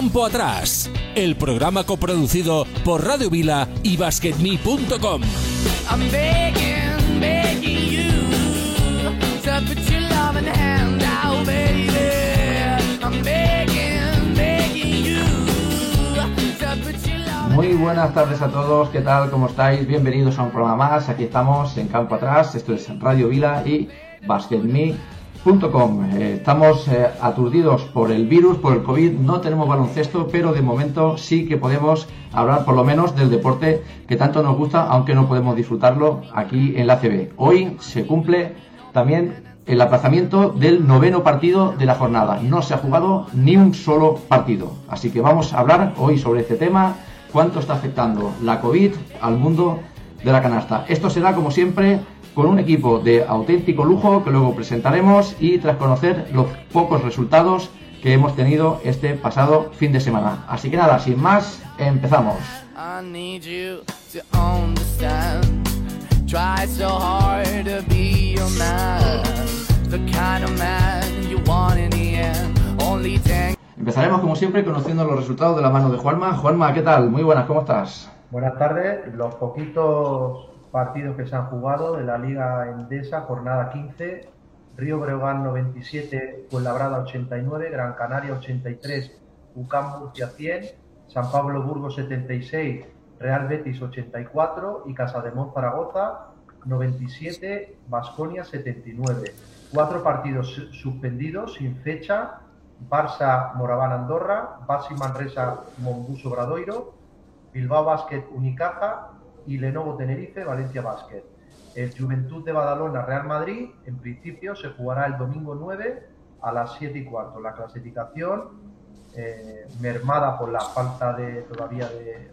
Campo Atrás, el programa coproducido por Radio Vila y BasketMe.com. Muy buenas tardes a todos, ¿qué tal? ¿Cómo estáis? Bienvenidos a un programa más. Aquí estamos en Campo Atrás, esto es Radio Vila y BasketMe.com. Eh, estamos eh, aturdidos por el virus, por el COVID, no tenemos baloncesto, pero de momento sí que podemos hablar por lo menos del deporte que tanto nos gusta, aunque no podemos disfrutarlo aquí en la CB. Hoy se cumple también el aplazamiento del noveno partido de la jornada. No se ha jugado ni un solo partido. Así que vamos a hablar hoy sobre este tema, cuánto está afectando la COVID al mundo de la canasta. Esto será, como siempre, con un equipo de auténtico lujo que luego presentaremos y tras conocer los pocos resultados que hemos tenido este pasado fin de semana. Así que nada, sin más, empezamos. Empezaremos como siempre conociendo los resultados de la mano de Juanma. Juanma, ¿qué tal? Muy buenas, ¿cómo estás? Buenas tardes. Los poquitos partidos que se han jugado de la Liga Endesa, jornada 15, Río Breogán 97, Fuenlabrada 89, Gran Canaria 83, UCAM Murcia 100, San Pablo Burgos 76, Real Betis 84 y Casademont Zaragoza 97, Basconia 79. Cuatro partidos suspendidos sin fecha, Barça Moraván Andorra, Basi Manresa Monbuso Bradoiro, Bilbao Basket Unicaja y Lenovo Tenerife Valencia Basket. El Juventud de Badalona Real Madrid, en principio, se jugará el domingo 9 a las 7 y cuarto. La clasificación, eh, mermada por la falta de todavía de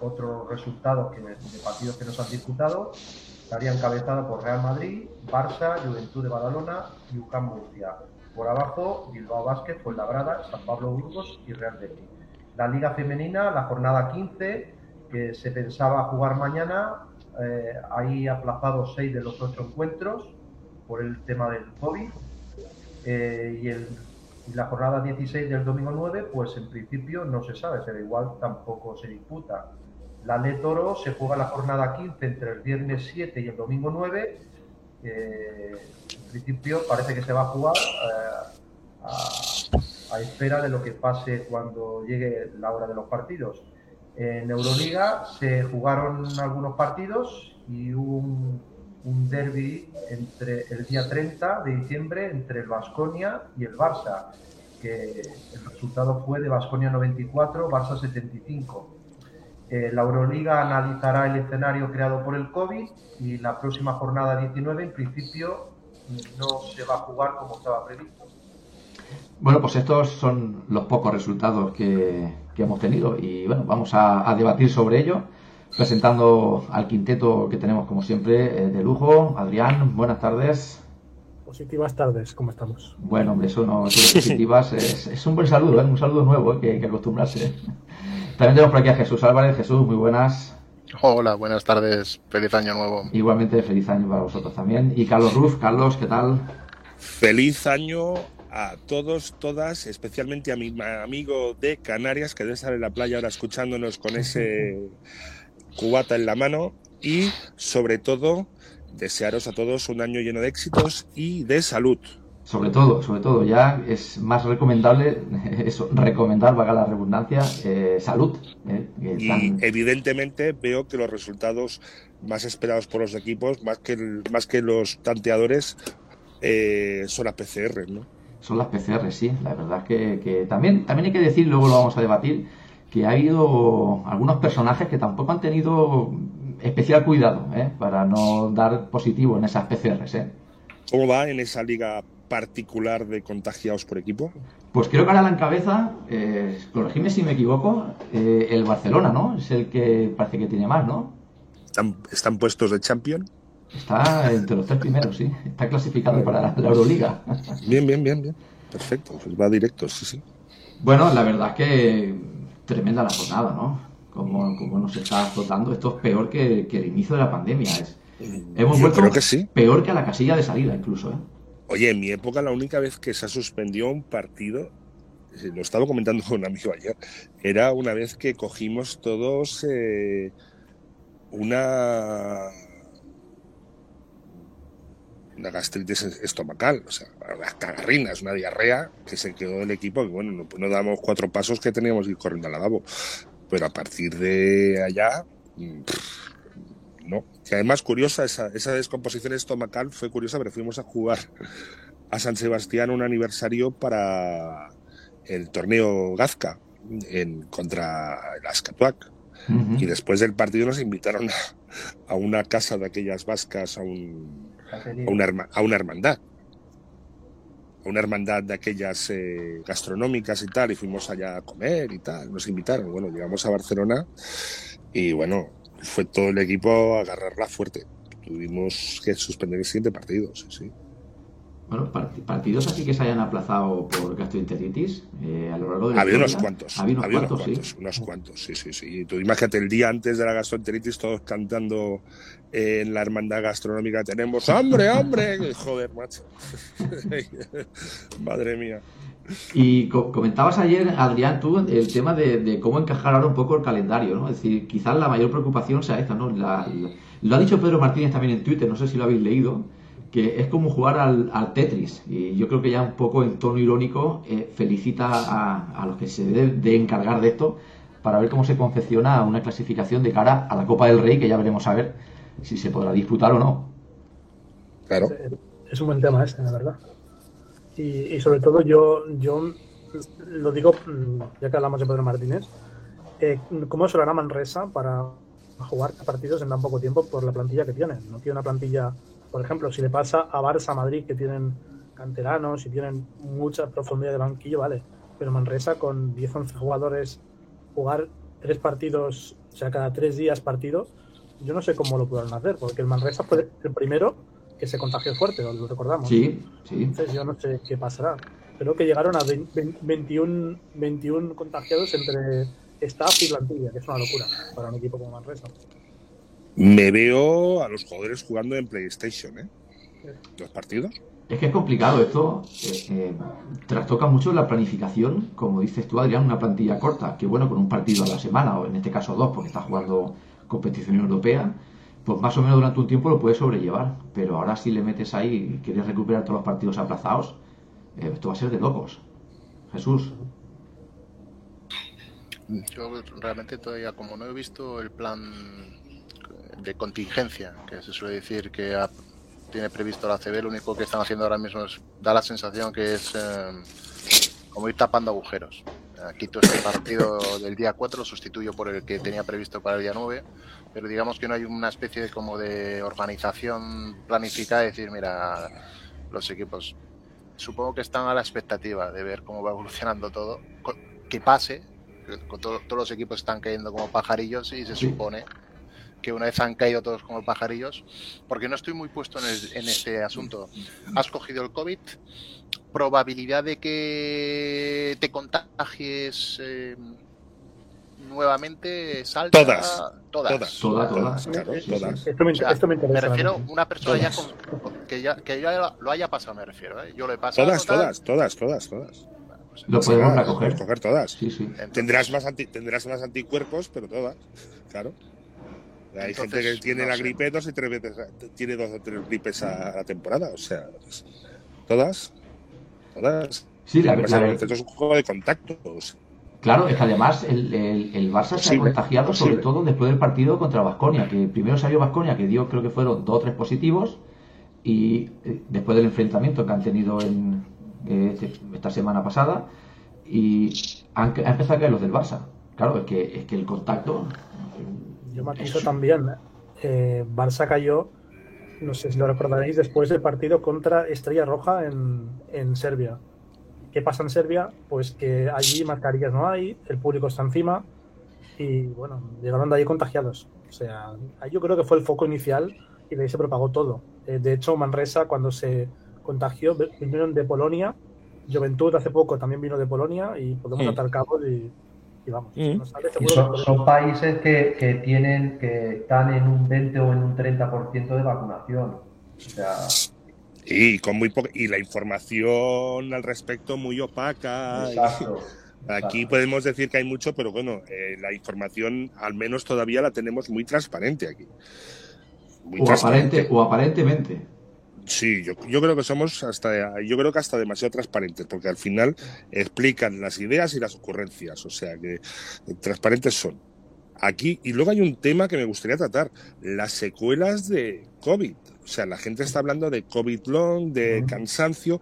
otros resultados que, de partidos que nos han disputado, estaría encabezada por Real Madrid, Barça, Juventud de Badalona y UCAM Murcia. Por abajo, Bilbao Basket, Fuenlabrada, San Pablo Burgos y Real Betis. La Liga Femenina, la jornada 15, que se pensaba jugar mañana, eh, hay aplazado seis de los ocho encuentros por el tema del COVID. Eh, y, el, y la jornada 16 del domingo 9, pues en principio no se sabe, será igual tampoco se disputa. La Ley Toro se juega la jornada 15 entre el viernes 7 y el domingo 9. Eh, en principio parece que se va a jugar eh, a, espera de lo que pase cuando llegue la hora de los partidos. En Euroliga se jugaron algunos partidos y hubo un, derby entre el día 30 de diciembre entre el Vasconia y el Barça, que el resultado fue de Vasconia 94, Barça 75. Eh, la Euroliga analizará el escenario creado por el COVID y la próxima jornada 19 en principio no se va a jugar como estaba previsto. Bueno, pues estos son los pocos resultados que, que hemos tenido y bueno, vamos a, a, debatir sobre ello presentando al quinteto que tenemos como siempre eh, de lujo. Adrián, buenas tardes. Positivas tardes, ¿cómo estamos? Bueno, hombre, eso no es positivas, es, es, un buen saludo, ¿eh? un saludo nuevo ¿eh? que acostumbrarse. También tenemos por aquí a Jesús Álvarez. Jesús, muy buenas. Hola, buenas tardes. Feliz año nuevo. Igualmente, feliz año para vosotros también. Y Carlos Ruf, Carlos, ¿qué tal? Feliz año a todos, todas, especialmente a mi amigo de Canarias, que debe estar en la playa ahora escuchándonos con ese cubata en la mano. Y sobre todo, desearos a todos un año lleno de éxitos y de salud sobre todo, sobre todo, ya es más recomendable, eso, recomendar, vaga la redundancia, eh, salud. Eh, y evidentemente veo que los resultados más esperados por los equipos, más que, más que los tanteadores, eh, son las PCR, ¿no? Son las PCR, sí. La verdad es que, que, también, también hay que decir, luego lo vamos a debatir, que ha habido algunos personajes que tampoco han tenido especial cuidado ¿eh? para no dar positivo en esas PCRs. ¿eh? ¿Cómo va en esa liga particular de contagiados por equipo? Pues creo que ahora la encabeza, eh, corregime si me equivoco, eh, el Barcelona, ¿no? Es el que parece que tiene más, ¿no? ¿Están, están puestos de champion? Está entre los tres primeros, sí. Está clasificado para la, Euroliga. Bien, bien, bien, bien. Perfecto, pues va directo, sí, sí. Bueno, la verdad es que tremenda la jornada, ¿no? Como, como nos está azotando. Esto es peor que, que el inicio de la pandemia. Es, hemos vuelto sí. peor que a la casilla de salida, incluso, ¿eh? Oye, en mi época la única vez que se suspendió un partido lo estaba comentando con un amigo ayer, era una vez que cogimos todos eh, una una gastritis estomacal, o sea, las cagarrinas, una diarrea que se quedó el equipo, que bueno, no, pues no damos cuatro pasos que teníamos que ir corriendo al lavabo. Pero a partir de allá, mm, no. Y además, curiosa, esa, esa descomposición estomacal fue curiosa, pero fuimos a jugar a San Sebastián un aniversario para el torneo Gazca en, contra el Ascatuac. Y después del partido nos invitaron a, a, una casa de aquellas vascas, a, un, a, una, a una hermandad. A una hermandad de aquellas eh, gastronómicas y tal, y fuimos allá a comer y tal. Nos invitaron. Bueno, llegamos a Barcelona y bueno, fue todo el equipo a agarrarla fuerte. Tuvimos que suspender el siguiente partido, sí, sí. Bueno, partidos así que se hayan aplazado por gastroenteritis eh, a lo largo de Había unos cuantos. Había unos, cuantos, unos cuantos, sí. unos cuantos, sí, sí, sí. Tú imagínate el día antes de la gastroenteritis todos cantando eh, en la hermandad gastronómica tenemos hambre, hambre. Joder, macho. Madre mía. Y co comentabas ayer, Adrián, tú, el tema de, de, cómo encajar ahora un poco el calendario, ¿no? Es decir, quizás la mayor preocupación sea esta, ¿no? La, la, lo ha dicho Pedro Martínez también en Twitter, no sé si lo habéis leído, que es como jugar al, al Tetris. Y yo creo que ya un poco en tono irónico eh, felicita a, a, los que se deben de encargar de esto para ver cómo se confecciona una clasificación de cara a la Copa del Rey, que ya veremos a ver si se podrá disputar o no. Claro. Es un buen tema este, la verdad. Y, y, sobre todo yo, yo lo digo, ya que hablamos de Pedro Martínez, eh, ¿cómo se lo hará Manresa para jugar partidos en tan poco tiempo por la plantilla que tiene? No tiene una plantilla, por ejemplo, si le pasa a Barça, Madrid, que tienen canteranos y tienen mucha profundidad de banquillo, vale, pero Manresa con 10, 11 jugadores, jugar tres partidos, o sea, cada tres días partido, yo no sé cómo lo pudieron hacer, porque el Manresa fue el primero que se contagió fuerte, lo recordamos. Sí, sí. Entonces yo no sé qué pasará. Creo que llegaron a 20, 21, 21 contagiados entre staff y plantilla, que es una locura para un equipo como Manresa. Me veo a los jugadores jugando en PlayStation, ¿eh? Los partidos. Es que es complicado esto. Eh, eh, trastoca mucho la planificación, como dices tú, Adrián, una plantilla corta, que bueno, con un partido a la semana, o en este caso dos, porque está jugando competición europea, pues más o menos durante un tiempo lo puedes sobrellevar. Pero ahora si le metes ahí y quieres recuperar todos los partidos aplazados, eh, esto va a ser de locos. Jesús. Yo realmente todavía, como no he visto el plan de contingencia, que se suele decir que ha, tiene previsto la CB, lo único que están haciendo ahora mismo es, da la sensación que es eh, como ir tapando agujeros. Quito este partido del día 4, lo sustituyo por el que tenía previsto para el día 9, pero digamos que no hay una especie de como de organización planificada, de decir, mira, los equipos supongo que están a la expectativa de ver cómo va evolucionando todo, que pase, todo, todos los equipos están cayendo como pajarillos y se supone que una vez han caído todos como pajarillos, porque no estoy muy puesto en, el, en este asunto. Has cogido el COVID, probabilidad de que te contagies eh, nuevamente salta. Todas. Todas. Todas. Todas. Todas. Claro, todas. Esto me, O sea, esto me interesa. me refiero a una persona ya, con, que ya que ya lo haya pasado, me refiero. ¿eh? Yo lo he pasado. Todas, todas, todas, todas, todas. Lo podemos recoger. Coger todas. Sí, sí. entonces- Tendrás más, anti- tendrás más anticuerpos, pero todas. Claro. Hay Entonces, gente que tiene no la sé. gripe dos y tres veces, tiene dos o tres gripes a la temporada. O sea, todas. Todas. Sí, la, la- baloncesto es un juego de contactos. Claro, es que además el, el, el Barça se ha Posible, contagiado sobre todo después del partido contra Vasconia, que primero salió Vasconia, que dio creo que fueron dos o tres positivos, y eh, después del enfrentamiento que han tenido en eh, este- esta semana pasada, y han, han empezado a caer los del Barça. Claro, es que, es que el contacto... Yo matizo también. Eh, Barça cayó, no sé si lo recordaréis, después del partido contra Estrella Roja en, en Serbia. ¿Qué pasa en Serbia? Pues que allí mascarillas no hay, el público está encima y bueno, llegaron de ahí contagiados. O sea, ahí yo creo que fue el foco inicial y de ahí se propagó todo. Eh, de hecho, Manresa cuando se contagió vinieron de Polonia, Juventud hace poco también vino de Polonia y podemos Mm. atar cabos y, y vamos. Mm. no sale Y seguro son, que- son países que, que tienen, que están en un 20 o en un 30% de vacunación. O sea, Y, con muy y la información al respecto muy opaca. Exacto. Aquí podemos decir que hay mucho, pero bueno, eh, la información al menos todavía la tenemos muy transparente aquí. Muy o, transparente. Aparente, o aparentemente. Sí, yo, yo, creo que somos hasta, yo creo que hasta demasiado transparentes, porque al final explican las ideas y las ocurrencias, o sea que transparentes son. Aquí, y luego hay un tema que me gustaría tratar, las secuelas de COVID. O sea, la gente está hablando de COVID long, de cansancio,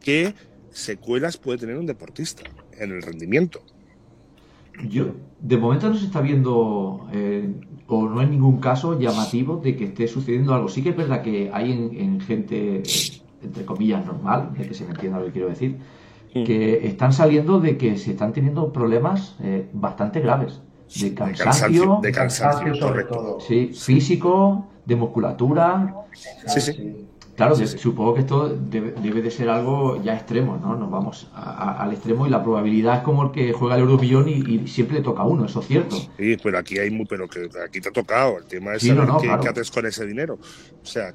¿qué secuelas puede tener un deportista en el rendimiento? Yo, de momento no se está viendo, eh, o no hay ningún caso llamativo de que esté sucediendo algo. Sí que es verdad que hay en, gente, entre comillas, normal, de que se me entienda lo que quiero decir, que están saliendo de que se están teniendo problemas eh, bastante graves. De cansancio, de cansancio, sobre todo. Sí, físico, de musculatura. Sí, sí. Claro, supongo que esto debe, de ser algo ya extremo, ¿no? Nos vamos al extremo y la probabilidad es como el que juega el Euromillón y, y siempre le toca a uno, eso es cierto. Sí, pero aquí hay muy, pero que aquí te ha tocado. El tema es saber qué, haces con ese dinero. O sea,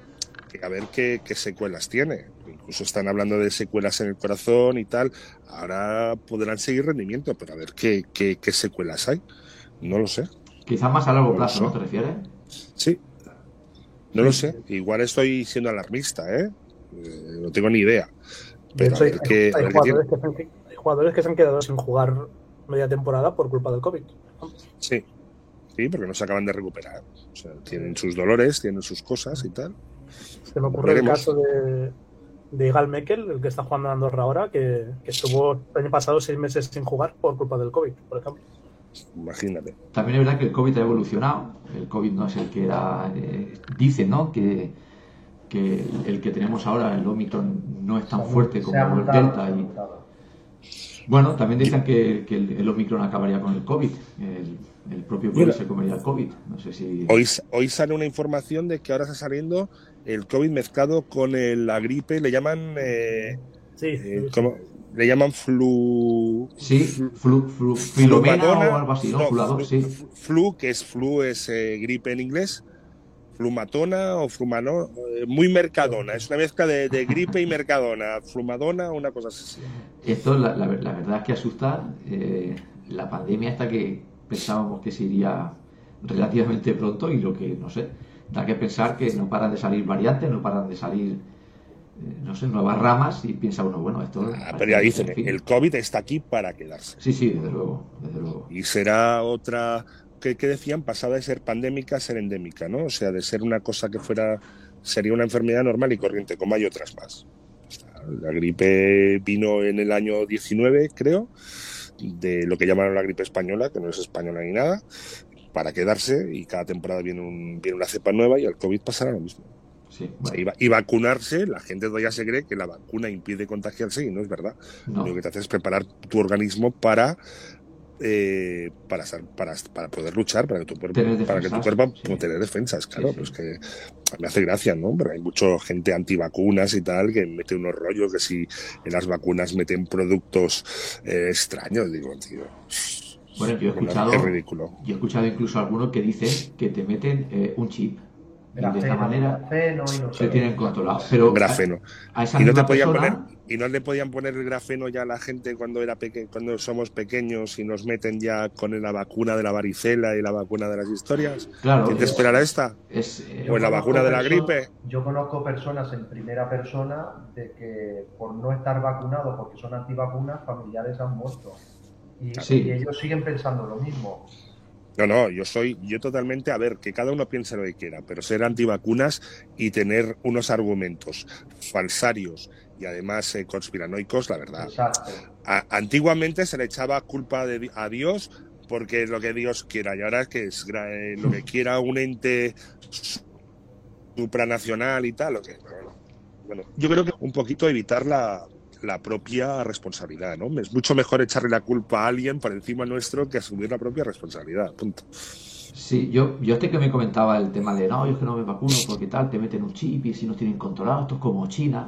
a ver qué, secuelas tiene. Incluso están hablando de secuelas en el corazón y tal. Ahora podrán seguir rendimiento, pero a ver qué, qué, secuelas hay. No lo sé. Quizás más a largo plazo, ¿no te refieres? Sí, no lo sé, igual estoy siendo alarmista, ¿eh? eh no tengo ni idea. Pero hay, jugadores que se han quedado sin jugar media temporada por culpa del COVID. Sí, sí, porque no se acaban de recuperar. O sea, tienen sus dolores, tienen sus cosas y tal. Se me ocurre el caso de, de Gal Mekel, el que está jugando en Andorra ahora, que, que estuvo el año pasado seis meses sin jugar por culpa del COVID, por ejemplo. Imagínate. También es verdad que el COVID ha evolucionado. El COVID no es el que era. Eh, dicen, ¿no? Que, que el que tenemos ahora, el Omicron, no es tan fuerte como el Delta. Y, bueno, también dicen que, el, Omicron acabaría con el COVID. El, propio COVID se comería el COVID. No sé si. Hoy, hoy sale una información de que ahora está saliendo el COVID mezclado con la gripe. Le llaman. Eh, sí. Eh, le llaman flu. Sí, flu, flu, filomena o algo así, ¿no? sí. Flu, que es flu, es eh, gripe en inglés. Flumatona o flumano, eh, muy mercadona, es una mezcla de, gripe y mercadona, flumadona, una cosa así. Esto, la, la, verdad es que asusta eh, la pandemia hasta que pensábamos que se iría relativamente pronto y lo que, no sé, da que pensar que no paran de salir variantes, no paran de salir no sé, nuevas ramas y piensa uno, bueno, esto... Ah, pero ya dicen, el COVID está aquí para quedarse. Sí, sí, desde luego, desde luego. Y será otra, que, decían? Pasada de ser pandémica a ser endémica, ¿no? O sea, de ser una cosa que fuera, sería una enfermedad normal y corriente, como hay otras más. La gripe vino en el año 19, creo, de lo que llamaron la gripe española, que no es española ni nada, para quedarse y cada temporada viene, un, viene una cepa nueva y al COVID pasará lo mismo y, vacunarse, la gente todavía se cree que la vacuna impide contagiarse y no es verdad. Lo único que te hace es preparar tu organismo para eh, para, para, para, poder luchar, para que tu cuerpo, para que tu cuerpo tener defensas, claro, pues que me hace gracia, ¿no? Pero hay mucha gente antivacunas y tal que mete unos rollos que si en las vacunas meten productos eh, extraños, digo, tío. Bueno, yo he escuchado, es ridículo. Yo he escuchado incluso algunos que dicen que te meten eh, un chip de esta manera se tienen controlado. Pero grafeno. y no te podían poner y no le podían poner el grafeno ya a la gente cuando era peque cuando somos pequeños y nos meten ya con la vacuna de la varicela y la vacuna de las historias. Claro. ¿Quién te esperará esta? Es, eh, o la vacuna de la gripe. Yo conozco personas en primera persona de que por no estar vacunados porque son antivacunas familiares han muerto. y ellos siguen pensando lo mismo. No, no, yo soy, yo totalmente, a ver, que cada uno piense lo que quiera, pero ser antivacunas y tener unos argumentos falsarios y además eh, conspiranoicos, la verdad. antiguamente se le echaba culpa de, a Dios porque es lo que Dios quiera, y ahora es que es eh, lo que quiera un ente supranacional y tal, bueno, yo creo que un poquito evitar la, la propia responsabilidad, ¿no? Es mucho mejor echarle la culpa a alguien por encima nuestro que asumir la propia responsabilidad, punto. Sí, yo, yo este que me comentaba el tema de no, yo es que no me vacuno porque tal, te meten un chip y si nos tienen controlado, esto es como China.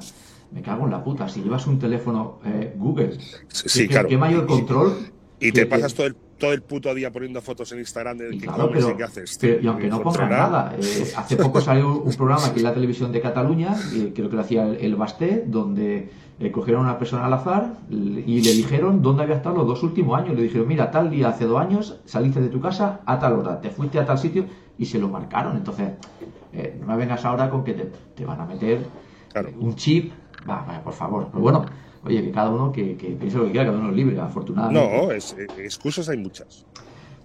Me cago en la puta. Si llevas un teléfono eh, Google, sí, claro. ¿qué mayor control? Y te pasas todo el todo el puto día poniendo fotos en Instagram de qué claro, comes y qué haces. pero- y aunque no pongan Controlar. nada, eh, hace poco salió un programa aquí en la televisión de Cataluña, creo que lo hacía el, el Basté, donde eh, cogieron a una persona al azar y le dijeron dónde había estado los dos últimos años. Le dijeron, mira, tal día hace dos años saliste de tu casa a tal hora, te fuiste a tal sitio y se lo marcaron. Entonces, eh, no me vengas ahora con que te, te van a meter Claro. eh, un chip. Va, va, por favor. Pero bueno, oye, que cada uno que, que piense lo que quiera, cada uno es libre, afortunadamente. No, es- eh, excusas hay muchas.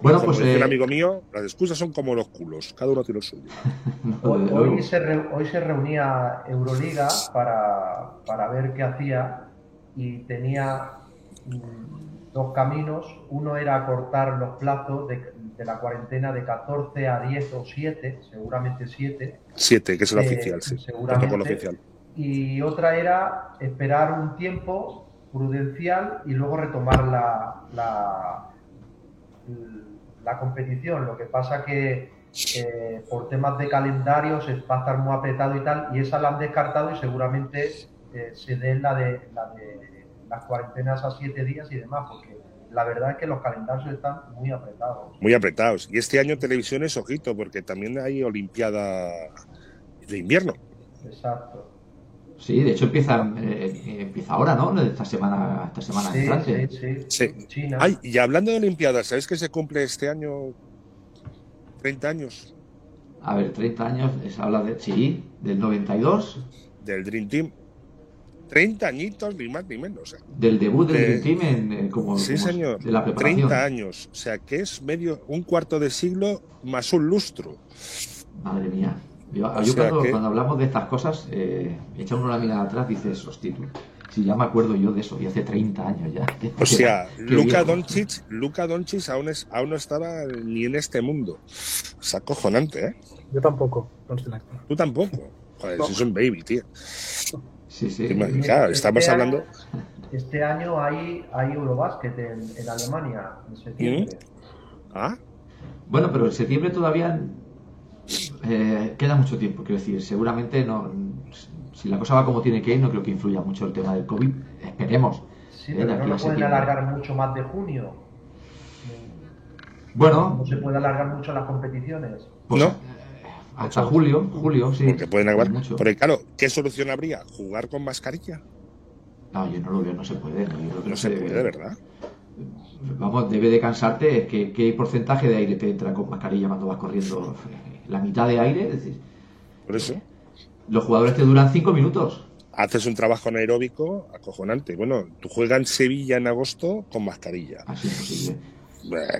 Bueno, Como pues dice un eh, amigo mío, las excusas son como los culos, cada uno tiene el suyo. Hoy, hoy se re- hoy se reunía Euroliga para, para ver qué hacía y tenía mm, dos caminos. Uno era acortar los plazos de, de la cuarentena de 14 a 10 o 7, seguramente 7. Siete, que es el Eh, oficial, sí. seguramente. Oficial. Y otra era esperar un tiempo prudencial y luego retomar la, la, la competición. Lo que pasa que eh, por temas de calendarios va a estar muy apretado y tal, y esa la han descartado y seguramente eh, se dé la de, la de las cuarentenas a siete días y demás, porque la verdad es que los calendarios están muy apretados. Muy apretados. Y este año televisión es ojito, porque también hay Olimpiada de invierno. Exacto. Sí, de hecho empieza, eh, empieza ahora, ¿no? Esta semana, esta semana Sí, entrante. sí, sí. Sí. China. Ay, y hablando de Olimpiadas, ¿sabes que se cumple este año 30 años A ver, 30 años, se habla de, sí, del 92, del Dream Team? 30 añitos, ni más ni menos. del debut del Dream Team en, eh, como, Sí, como señor. de la preparación. 30 años. O sea, que es medio, un cuarto de siglo más un lustro. Madre mía. Yo, yo cuando, que- cuando hablamos de estas cosas, eh, echa uno la mirada atrás y dices, hostia, si ya me acuerdo yo de eso, y hace 30 años ya. O sea, viejo. Doncic, Luka Doncic aún, es, aún no estaba ni en este mundo. Es acojonante, ¿eh? Yo tampoco. Tú tampoco. Joder, No. si es un baby, tío. Sí, sí. Claro, este estamos año- hablando- Este año hay, hay Eurobásquet en, en Alemania, en septiembre. Ah, Bueno, pero en septiembre todavía eh, queda mucho tiempo. Quiero decir, seguramente no. Si la cosa va como tiene que ir, no creo que influya mucho el tema del COVID. Esperemos. Sí, eh, pero no lo pueden septiembre. alargar mucho más de junio. Bueno, No se puede alargar mucho las competiciones. pues, No. eh, hasta julio, julio, sí. porque pueden acabar. Mucho. Porque claro, ¿qué solución habría? ¿Jugar con mascarilla? No, yo no lo veo, no se puede. No, yo creo que No se debe. puede, ¿verdad? Vamos, debe de cansarte que qué porcentaje de aire te entra con mascarilla cuando vas corriendo. La mitad de aire, es decir, Por eso. los jugadores te duran cinco minutos. Haces un trabajo anaeróbico acojonante. Bueno, tú juegas en Sevilla en agosto con mascarilla. Así es posible.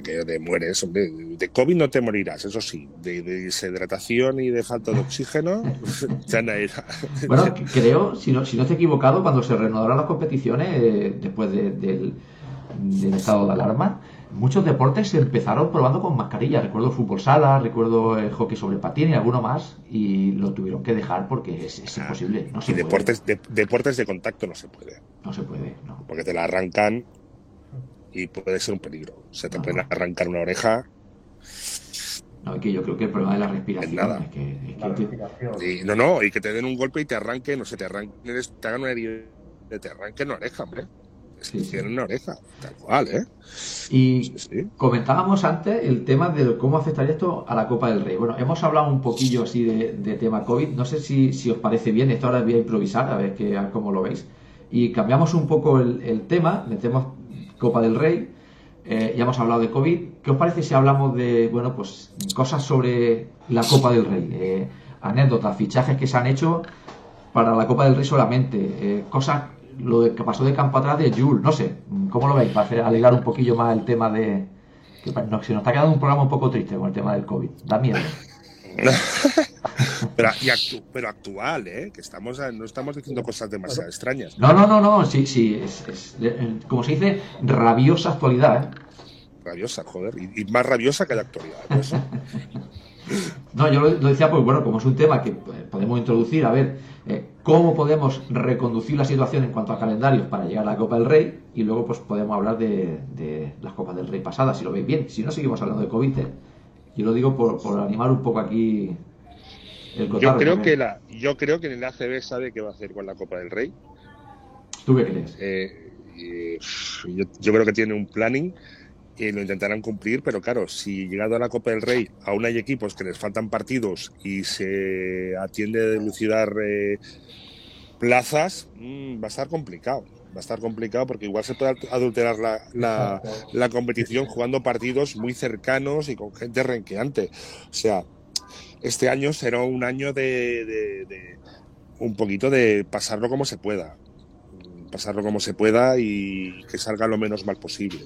Que te mueres, hombre. De COVID no te morirás, eso sí. De, de deshidratación y de falta de oxígeno, ya no era. Bueno, creo, si no, si no estoy equivocado, cuando se reanudaron las competiciones eh, después de- del, del estado de alarma, muchos deportes se empezaron probando con mascarilla. Recuerdo fútbol sala, recuerdo el hockey sobre patín y alguno más, y lo tuvieron que dejar porque es, es imposible. No se Y puede. deportes de, deportes de contacto no se puede. No se puede, no. Porque te la arrancan y puede ser un peligro. Se te Ajá. pueden arrancar una oreja No, es que yo creo que el problema de la respiración nada. es que, es que La te- respiración. y no, no, y que te den un golpe y te arranquen, no sé, te arranquen, te hagan una herida, te arranquen una oreja, hombre. Es que tienen una oreja, tal cual, ¿eh? y Sí, sí. Comentábamos antes el tema de cómo afectaría esto a la Copa del Rey. Bueno, hemos hablado un poquillo así de, de tema COVID. No sé si, si os parece bien. Esto ahora voy a improvisar, a ver que, a cómo lo veis. Y cambiamos un poco el, el tema. Metemos Copa del Rey. eh, ya hemos hablado de COVID. ¿Qué os parece si hablamos de, bueno, pues cosas sobre la Copa del Rey? Eh, anécdotas, fichajes que se han hecho para la Copa del Rey solamente. eh, cosas, lo de- que pasó de campo atrás de Jules. No sé, ¿cómo lo veis? Para hacer, alegrar un poquillo más el tema de... Que no, se nos está quedando un programa un poco triste con el tema del COVID. Da miedo. Pero, y actu- pero actual, ¿eh? Que estamos, a- no estamos diciendo cosas demasiado extrañas. No, no, no, no. Sí, sí. Es, es, como se dice, rabiosa actualidad. ¿eh? Rabiosa, joder. Y, y más rabiosa que la actualidad. pues. No, yo lo, lo decía, pues bueno, como es un tema que eh, podemos introducir, a ver eh, cómo podemos reconducir la situación en cuanto a calendarios para llegar a la Copa del Rey y luego pues podemos hablar de, de las Copas del Rey pasadas, si lo veis bien. Si no, seguimos hablando de COVID. ¿eh? Yo lo digo por, por animar un poco aquí el Yo cotarro. creo porque- que la, yo creo que el ACB sabe qué va a hacer con la Copa del Rey. ¿Tú qué crees? Eh, yo, yo creo que tiene un planning y lo intentarán cumplir, pero claro, si llegado a la Copa del Rey aún hay equipos que les faltan partidos y se atiende a dilucidar eh, plazas, mm, va a estar complicado. Va a estar complicado porque igual se puede adulterar la, la, la competición jugando partidos muy cercanos y con gente renqueante. O sea, este año será un año de, de, de, un poquito de pasarlo como se pueda. Pasarlo como se pueda y que salga lo menos mal posible.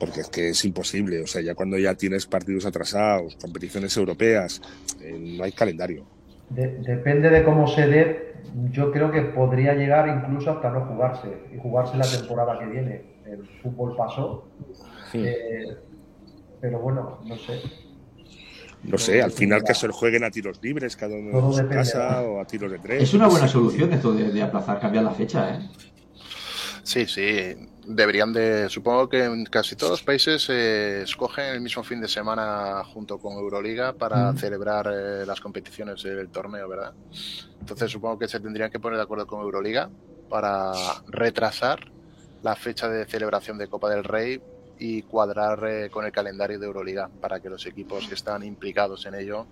Porque es que es imposible. O sea, ya cuando ya tienes partidos atrasados, competiciones europeas, eh, no hay calendario. De, depende de cómo se dé, yo creo que podría llegar incluso hasta no jugarse y jugarse la temporada que viene. El fútbol pasó, sí. eh, pero bueno, no sé. No sé, al final que se jueguen a tiros libres, cada uno en su casa o a tiros de tres. Es una buena solución esto de, de aplazar, cambiar la fecha, ¿eh? Sí, sí. Deberían de, supongo que en casi todos los países eh, escogen el mismo fin de semana junto con Euroliga para mm. celebrar eh, las competiciones del torneo, ¿verdad? Entonces supongo que se tendrían que poner de acuerdo con Euroliga para retrasar la fecha de celebración de Copa del Rey y cuadrar eh, con el calendario de Euroliga para que los equipos que están implicados en ello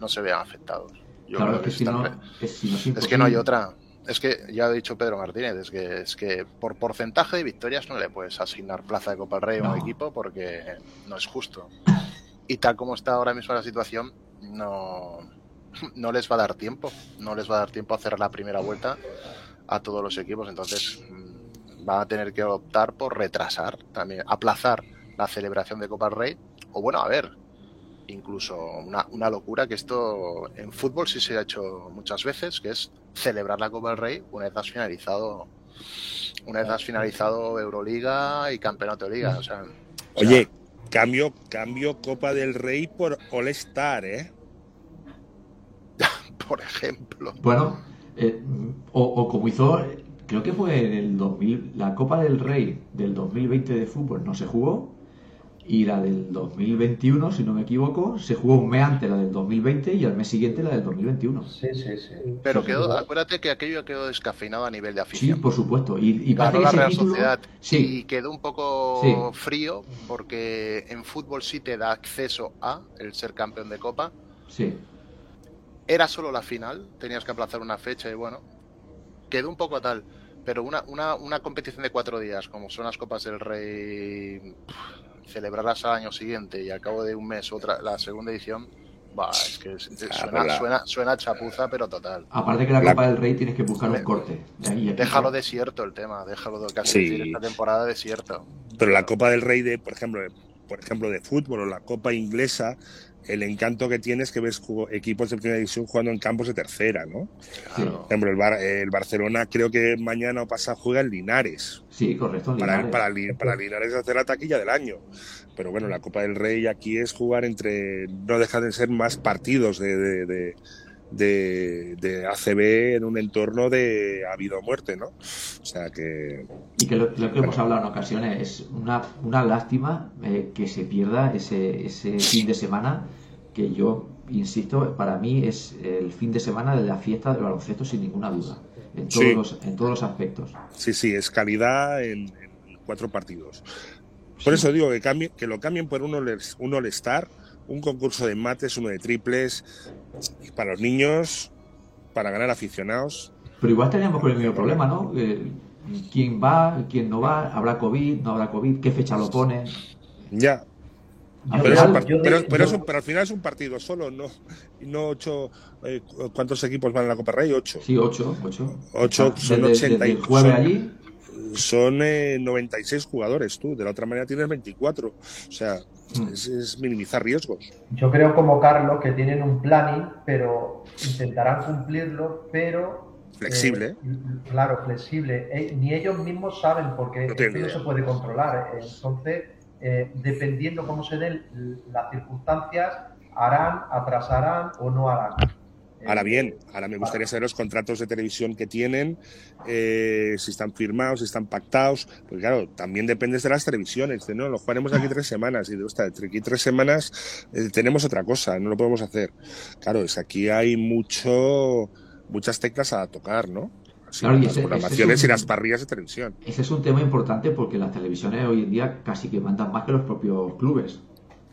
no se vean afectados. Yo claro, creo que, que, si no, es, es, es que no hay otra. Es que ya ha dicho Pedro Martínez, es que, es que por porcentaje de victorias no le puedes asignar plaza de Copa del Rey no. a un equipo porque no es justo. Y tal como está ahora mismo la situación, no, no les va a dar tiempo. No les va a dar tiempo a hacer la primera vuelta a todos los equipos. Entonces van a tener que optar por retrasar, también aplazar la celebración de Copa del Rey. O bueno, a ver, incluso una, una, locura que esto en fútbol sí se ha hecho muchas veces, que es celebrar la Copa del Rey una vez has finalizado una vez has finalizado Euroliga y Campeonato de Liga. O sea, Oye, o sea, cambio, cambio Copa del Rey por All Star, ¿eh? por ejemplo. Bueno, eh, o, o, como hizo, creo que fue en el 2000, la Copa del Rey del 2020 de fútbol no se jugó y la del 2021, si no me equivoco, se jugó un mes antes la del 2020 y al mes siguiente la del 2021. Sí, sí, sí. Pero quedó, acuérdate que aquello quedó descafeinado a nivel de afición. Sí, por supuesto. Y, y ganó la Real título... Sociedad sí. y quedó un poco sí. frío porque en fútbol sí te da acceso a el ser campeón de Copa. Sí. Era solo la final, tenías que aplazar una fecha y bueno, quedó un poco tal. Pero una, una, una competición de cuatro días, como son las Copas del Rey celebrarlas al año siguiente y al cabo de un mes otra la segunda edición, bah, es que suena, ah, suena, suena, chapuza, pero total. Aparte que la Copa del Rey tienes que buscar un corte. De ahí déjalo desierto el tema, déjalo casi sí. esta temporada desierto. Pero la Copa del Rey de, por ejemplo, por ejemplo, de fútbol o la Copa inglesa, el encanto que tiene es que ves equipos de primera división jugando en campos de tercera, ¿no? Claro. Por ejemplo, el, Bar el, Barcelona creo que mañana o pasado juega en Linares. Sí, correcto. Para, para, para, Linares hacer la taquilla del año. Pero bueno, la Copa del Rey aquí es jugar entre. No deja de ser más partidos de, de, de de, de, ACB en un entorno de ha habido muerte, ¿no? O sea que... Y que lo, lo que bueno. hemos hablado en ocasiones, es una, una lástima eh, que se pierda ese, ese fin de semana que yo, insisto, para mí es el fin de semana de la fiesta del baloncesto sin ninguna duda, en todos, sí. los, en todos los aspectos. Sí, sí, es calidad en, en cuatro partidos. Por sí. eso digo que, cambie, que lo cambien por un All-Star, un concurso de mates, uno de triples, para los niños, para ganar aficionados. Pero igual tenemos con el mismo problema, ¿no? Eh, ¿Quién va, quién no va? ¿Habrá COVID, no habrá COVID? ¿Qué fecha lo pone? Ya. Pero, pero, pero, pero, un, pero, al final es un partido solo, no, no ocho. Eh, ¿Cuántos equipos van a la Copa Rey? Ocho. Sí, ocho. Ocho, ocho son desde, 80 desde el jueves son, allí. Son eh, 96 jugadores, tú. De la otra manera tienes 24. O sea, es, es, minimizar riesgos. Yo creo como Carlos que tienen un planning, pero intentarán cumplirlo, pero... Flexible. Eh, claro, flexible. Eh, ni ellos mismos saben porque no, no se puede controlar. Entonces, eh, dependiendo cómo se den las circunstancias, harán, atrasarán o no harán. Ahora bien, ahora me gustaría saber los contratos de televisión que tienen, eh, si están firmados, si están pactados, porque claro, también depende de las televisiones, de, no, lo jugaremos aquí tres semanas y de aquí tres semanas eh, tenemos otra cosa, no lo podemos hacer. Claro, es aquí hay mucho, muchas teclas a tocar, ¿no? Claro, y las ese- programaciones ese es un- y las parrillas de televisión. Ese es un tema importante porque las televisiones hoy en día casi que mandan más que los propios clubes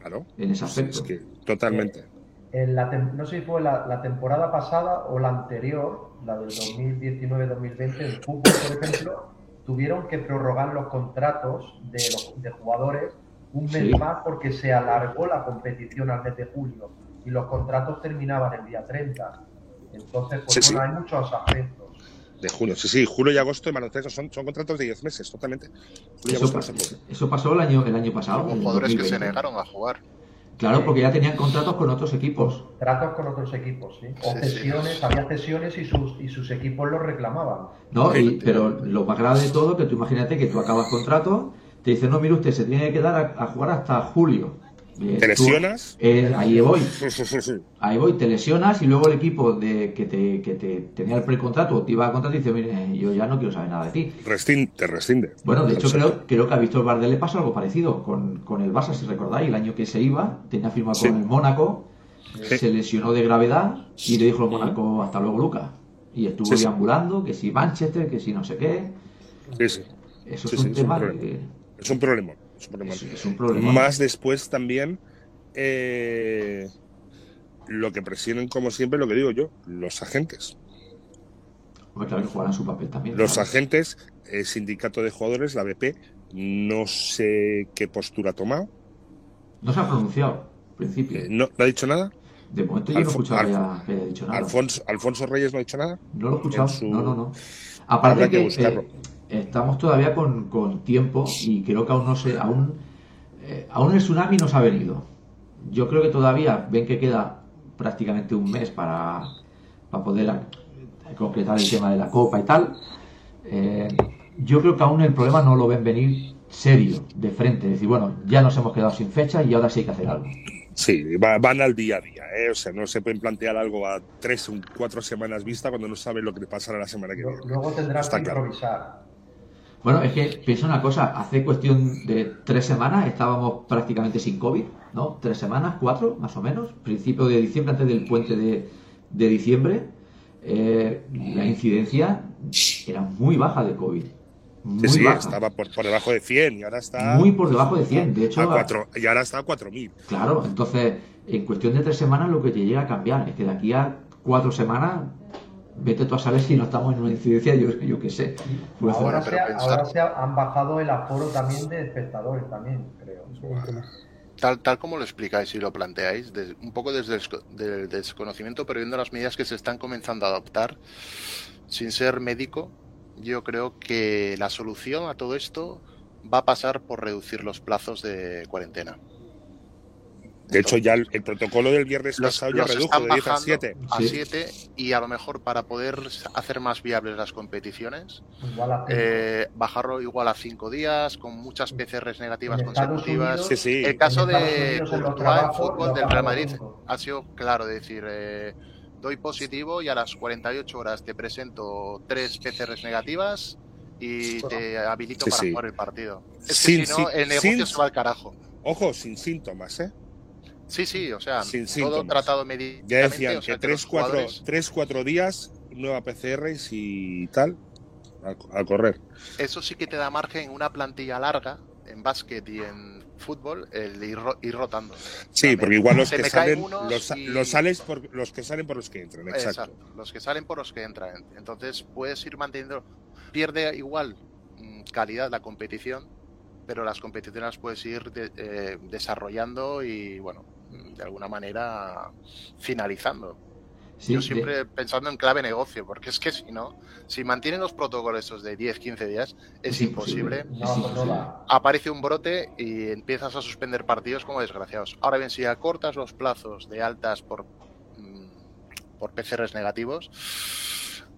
Claro. en ese aspecto. Es que totalmente. En la tem- no sé si fue la, la temporada pasada o la anterior, la del 2019-2020, en fútbol, por ejemplo, tuvieron que prorrogar los contratos de, los, de jugadores un mes Sí. más porque se alargó la competición al mes de julio y los contratos terminaban el día 30. Entonces, pues Sí, bueno, sí. hay muchos aspectos. De junio. Sí, sí, julio y agosto en baloncesto son, son contratos de 10 meses, totalmente. Julio y Eso, agosto pa- eso pasó el año, el año pasado. Hubo jugadores que se 2020. negaron a jugar. Claro, porque ya tenían contratos con otros equipos. Tratos con otros equipos, ¿sí? O Sí, sí. cesiones, había cesiones y sus, y sus equipos los reclamaban. ¿no? Y- pero lo más grave de todo, que tú imagínate que tú acabas contrato, te dicen, no, mire usted, se tiene que quedar a, a jugar hasta julio. ¿Te lesionas? eh, ahí voy, ahí voy, te lesionas y luego el equipo de que te, que te tenía el precontrato o te iba a contrato y dice, mire, yo ya no quiero saber nada de ti. Restin- te rescinde. Bueno, de hecho creo, creo que a Víctor Bardel le pasó algo parecido con, con el Barça, si recordáis, el año que se iba, tenía firmado Sí. con el Mónaco, Sí. se lesionó de gravedad y le dijo al Mónaco, hasta luego Lucas. Y estuvo Sí, deambulando, que si Manchester, que si no sé qué. Sí, sí. Eso es un es un tema problema. que- Es un problema. Es un problema. Es- es un problema. Más después también eh, lo que presionan, como siempre, lo que digo yo, los agentes. Hombre, claro que jugarán su papel también. Los agentes, el sindicato de jugadores, la BP, no sé qué postura ha tomado. No se ha pronunciado, en principio. Eh, no, ¿no ha dicho nada? de momento yo no he escuchado que haya, que haya dicho nada. Alfonso, Alfonso Reyes no ha dicho nada. No lo he escuchado. su- No, no, no. Aparte Habrá que que, buscarlo. eh, estamos todavía con, con tiempo y creo que aún no se, aún, eh, aún el tsunami no se ha venido. Yo creo que todavía ven que queda prácticamente un mes para, para poder concretar el tema de la copa y tal. Eh, yo creo que aún el problema no lo ven venir serio, de frente. Es decir, bueno, ya nos hemos quedado sin fecha y ahora sí hay que hacer algo. Sí, va- van al día a día, ¿eh? o sea, no se pueden plantear algo a tres o cuatro semanas vista cuando no saben lo que pasará la semana que viene. Luego tendrán Está que claro. Bueno, es que piensa una cosa, hace cuestión de tres semanas estábamos prácticamente sin COVID, ¿no? Tres semanas, cuatro, más o menos, principio de diciembre, antes del puente de, de diciembre, eh, la incidencia era muy baja de COVID. Muy Sí, sí, baja. estaba por, por debajo de 100 y ahora está. Muy por debajo de 100, de hecho, a a- cuatro, y ahora está a 4000. Claro, entonces, en cuestión de tres semanas lo que te llega a cambiar es que de aquí a cuatro semanas, vete tú a saber si no estamos en una incidencia, yo, yo qué sé. Ahora, se, ahora se han bajado el aforo también de espectadores, también, creo. Tal, tal como lo explicáis y lo planteáis, de- un poco desde el del desconocimiento, pero viendo las medidas que se están comenzando a adoptar, sin ser médico, yo creo que la solución a todo esto va a pasar por reducir los plazos de cuarentena. De hecho, ya el, el protocolo del viernes Los, pasado ya los redujo están de 10 a bajando 7. a Sí. 7 y a lo mejor para poder hacer más viables las competiciones, Igual a cinco. eh, bajarlo igual a 5 días con muchas PCRs negativas consecutivas. Unidos- Sí, sí. El caso En de Courtois en fútbol del Real Madrid ha sido claro, de decir, eh, doy positivo y a las 48 horas te presento tres PCRs negativas y te habilito Sí, para sí. jugar el partido. Es que Sin- si no, sin- el negocio sin- se va al carajo. Ojo, sin síntomas, ¿eh? Sí, sí, o sea, Sin todo síntomas. tratado Ya médicamente. decían o sea, que que los 3, 4, jugadores- 3, 4 días, nueva PCR y tal, a, a correr. Eso sí que te da margen en una plantilla larga, en básquet y en fútbol, el ir, ro- ir rotando. Sí, porque igual los Se que salen, los, y- los sales por, los que salen por los que entran, exacto. Exacto, los que salen por los que entran. Entonces puedes ir manteniendo, pierde igual mm, calidad la competición, pero las competiciones las puedes ir de- eh, desarrollando y, bueno, de alguna manera finalizando. sí, Yo de- siempre pensando en clave negocio, porque es que si no, si mantienen los protocolos esos de 10, 15 días, es, imposible. No. Aparece un brote y empiezas a suspender partidos como desgraciados. Ahora bien, si acortas los plazos de altas por, mm, por PCRs negativos,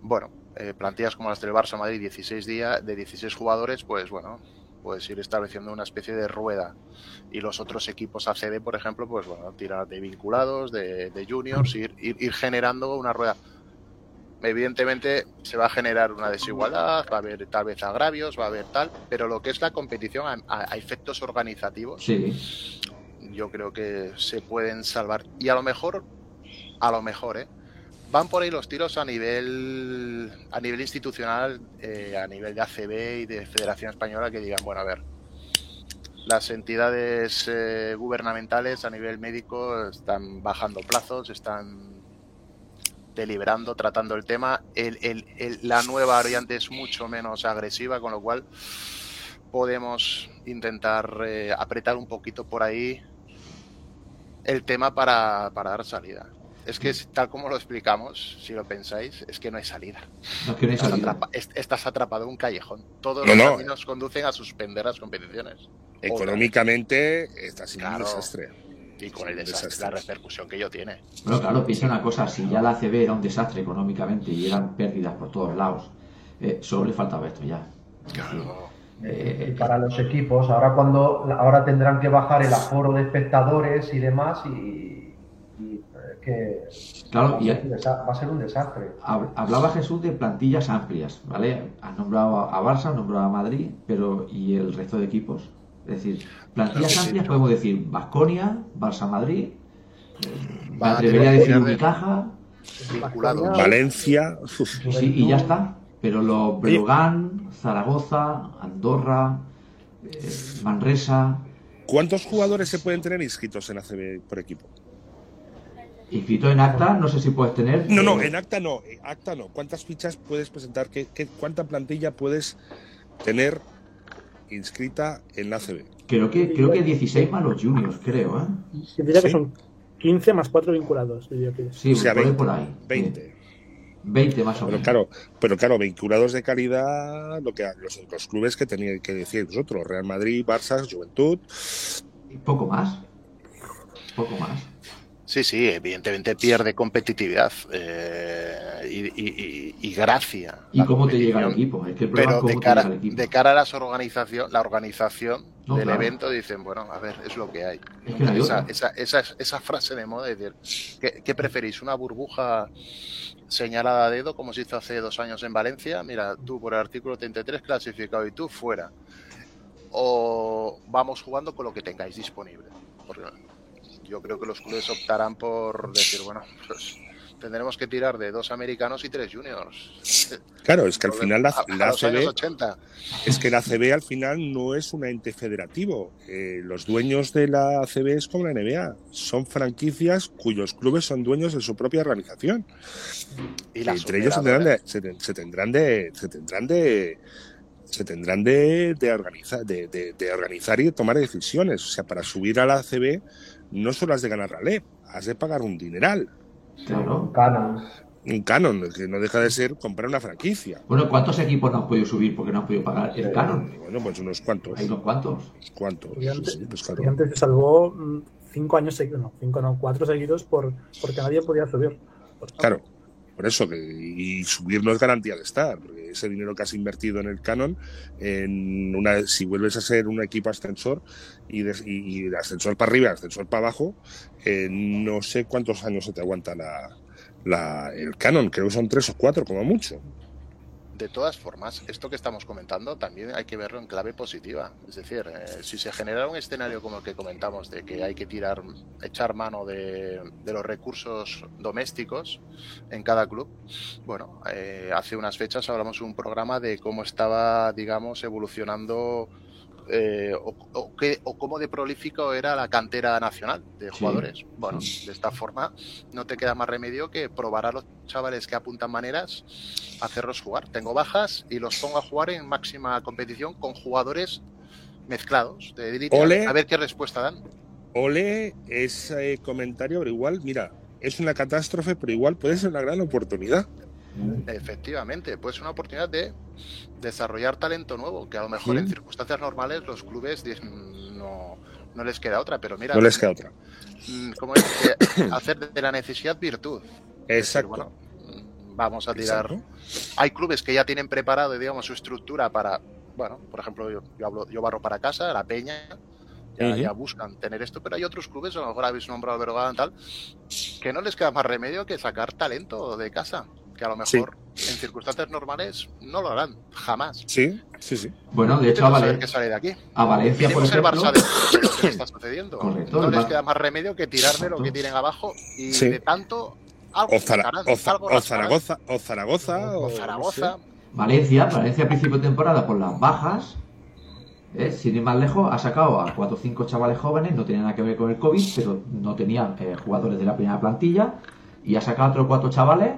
bueno, eh, plantillas como las del Barça Madrid, 16 días, de 16 jugadores, pues bueno, puedes ir estableciendo una especie de rueda. Y los otros equipos ACB, por ejemplo, pues bueno, tirar de vinculados, de, de juniors, ir, ir, ir generando una rueda. Evidentemente se va a generar una desigualdad, va a haber tal vez agravios, va a haber tal, pero lo que es la competición a, a- a efectos organizativos, sí, yo creo que se pueden salvar. Y a lo mejor, a lo mejor, ¿eh? Van por ahí los tiros a nivel a nivel institucional, eh, a nivel de ACB y de Federación Española que digan, bueno, a ver, las entidades eh, gubernamentales a nivel médico están bajando plazos, están deliberando, tratando el tema. La nueva variante es mucho menos agresiva, con lo cual podemos intentar eh, apretar un poquito por ahí el tema para, para dar salida. Es que tal como lo explicamos, si lo pensáis, es que no hay salida. No, que no hay Estás, salida. atrapa- estás atrapado en un callejón. Todos No, los no. caminos conducen a suspender las competiciones. Económicamente está siendo Claro. un desastre. Y con el desastre, desastre. la repercusión que ello tiene. Bueno, claro, piensa una cosa, si ya la ACB era un desastre económicamente y eran pérdidas por todos lados, eh, solo le faltaba esto ya. Claro. Eh, Y para los equipos, ahora cuando ahora tendrán que bajar el aforo de espectadores y demás, y, y, eh, que Claro, va, a y- va a ser un desastre. Hab- Hablaba Jesús de plantillas amplias, ¿vale? Has nombrado a Barça, has nombrado a Madrid, pero ¿y el resto de equipos? Es decir, plantillas Claro, amplias sí. podemos decir Basconia, Barça Madrid, me atrevería a decir de- Unicaja, Valencia, sí, y ya está. Pero los Breogán, Zaragoza, Andorra, eh, Manresa, ¿cuántos jugadores se pueden tener inscritos en ACB por equipo? Inscrito en acta, no sé si puedes tener. No, no, eh, en acta no, en acta no. ¿Cuántas fichas puedes presentar? ¿Qué, qué- cuánta plantilla puedes tener inscrita en la ACB? Creo que, creo que 16 más los juniors, creo, ¿eh? Yo diría que son 15 más 4 vinculados. diría que. Sí, o sea, por ahí, 20. por ahí. 20. Sí, 20 más o Pero menos. claro, pero claro, vinculados de calidad, lo que los, los clubes que tenían que decir vosotros, Real Madrid, Barça, Juventud, Y Poco más. Poco más. Sí, sí, evidentemente pierde competitividad eh, y, y- gracia. ¿Y cómo te llega el equipo? Es que el Pero de cara, de a las organización, la organización No, del claro. evento dicen, bueno, a ver, es lo que hay. Es que esa, esa, esa, esa frase de moda, es decir, ¿qué, qué preferís? ¿Una burbuja señalada a dedo, como se hizo hace dos años en Valencia? Mira, tú por el artículo 33 clasificado y tú fuera. O vamos jugando con lo que tengáis disponible. Porque yo creo que los clubes optarán por decir, bueno, pues tendremos que tirar de dos americanos y tres juniors. claro, es que al final la, la ACB 80. es que la ACB al final no es un ente federativo. Eh, los dueños de la ACB es como la NBA, son franquicias cuyos clubes son dueños de su propia organización. Y entre ellos se tendrán de, se, ten- se tendrán de se tendrán de se tendrán de, de organizar de, de- de organizar y de tomar decisiones o sea para subir a la ACB no solo has de ganar la LEP has de pagar un dineral Claro. Canon. un canon que no deja de ser comprar una franquicia Bueno, ¿cuántos equipos no han podido subir porque no han podido pagar el canon? bueno pues unos cuantos Hay unos cuantos. cuantos Y antes, Sí, pues y claro. antes se salvó 5 años seguidos, no, 5 no, 4 seguidos por, porque nadie podía subir. Claro, por eso, que, y subir no es garantía de estar, ese dinero que has invertido en el Canon, en una, si vuelves a ser un equipo ascensor y de, y de ascensor para arriba, ascensor para abajo, eh, no sé cuántos años se te aguanta la, la- el Canon, creo que son tres o cuatro como mucho. De todas formas, esto que estamos comentando también hay que verlo en clave positiva. Es decir, eh, si se genera un escenario como el que comentamos, de que hay que tirar, echar mano de, los recursos domésticos en cada club, bueno, eh, hace unas fechas hablamos de un programa de cómo estaba, digamos, evolucionando eh, o, o qué- o cómo de prolífico era la cantera nacional de Sí. jugadores. Bueno, de esta forma no te queda más remedio que probar a los chavales que apuntan maneras, hacerlos jugar. Tengo bajas y los pongo a jugar en máxima competición con jugadores mezclados de élite, Ole. a ver qué respuesta dan. Ole ese comentario, pero igual, mira, es una catástrofe, pero igual puede ser una gran oportunidad. Efectivamente, pues una oportunidad de desarrollar talento nuevo, que a lo mejor Sí. en circunstancias normales los clubes dicen, no, no les queda otra, pero mira, No les queda otra. mm, ¿cómo es? Que hacer de la necesidad virtud. Es decir, Exacto. bueno, mm, vamos a tirar. Exacto. Hay clubes que ya tienen preparado, digamos, su estructura para, bueno, por ejemplo, yo, yo hablo, yo barro para casa, la Peña, ya, buscan tener esto, pero hay otros clubes, a lo mejor habéis nombrado Vergara tal, que no les queda más remedio que sacar talento de casa, que a lo Sí. mejor en circunstancias normales no lo harán, jamás. Sí, sí, sí. Bueno, de hecho, a, Tenemos que sale de aquí. a Valencia, por el ejemplo, Barça de lo que está sucediendo. Correcto, no les queda más remedio que tirar de lo que tienen abajo y Sí. de tanto Algo O, Zara- o algo. Zaragoza, o Zaragoza, O o Zaragoza. Valencia, Valencia a principio de temporada por las bajas, ¿eh? sin ir más lejos, ha sacado a cuatro o cinco chavales jóvenes, no tenía nada que ver con el COVID, pero no tenían eh, jugadores de la primera plantilla, y ha sacado a otros cuatro chavales,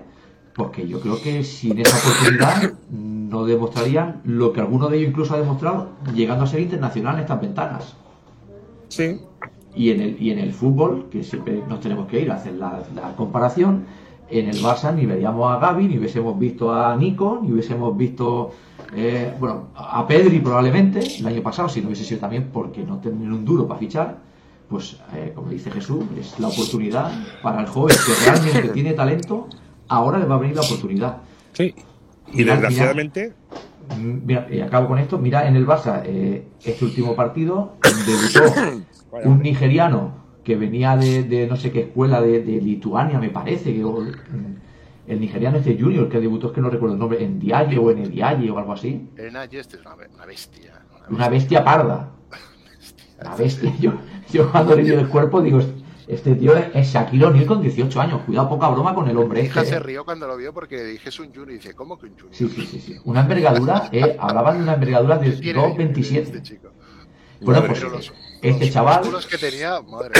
porque yo creo que sin esa oportunidad no demostrarían lo que alguno de ellos incluso ha demostrado llegando a ser internacional en estas ventanas. Sí. Y en el, y en el fútbol, que siempre nos tenemos que ir a hacer la, la comparación, en el Barça ni veríamos a Gaby, ni hubiésemos visto a Nico, ni hubiésemos visto eh, bueno, a Pedri probablemente el año pasado, si no hubiese sido también porque no tenían un duro para fichar, pues eh, como dice Jesús, es la oportunidad para el joven que realmente tiene talento, ahora le va a venir la oportunidad. Sí. Y desgraciadamente, Mm, Mira, y acabo con esto. Mira, en el Barça, eh, este último partido, debutó un nigeriano que venía de, de no sé qué escuela de, de Lituania, me parece. que o- mm, el nigeriano este junior que debutó, es que no recuerdo el nombre, en Dialle o en Edialle o algo así. Elena Yeste es una, be- una bestia. Una bestia parda. Una bestia. Yo, yo cuando le dio el cuerpo digo, este tío es, es Shaquille O'Neal con 18 años. Cuidado, poca broma con el hombre. Mi hija este, se eh. rió cuando lo vio porque le dije es un junior y dice, ¿cómo que un junior? Sí, sí, sí, sí. Una envergadura, eh, hablaban de una envergadura de Tiene 2.27. Este chico. Bueno, pues Pero los, este los chaval, músculos que tenía, madre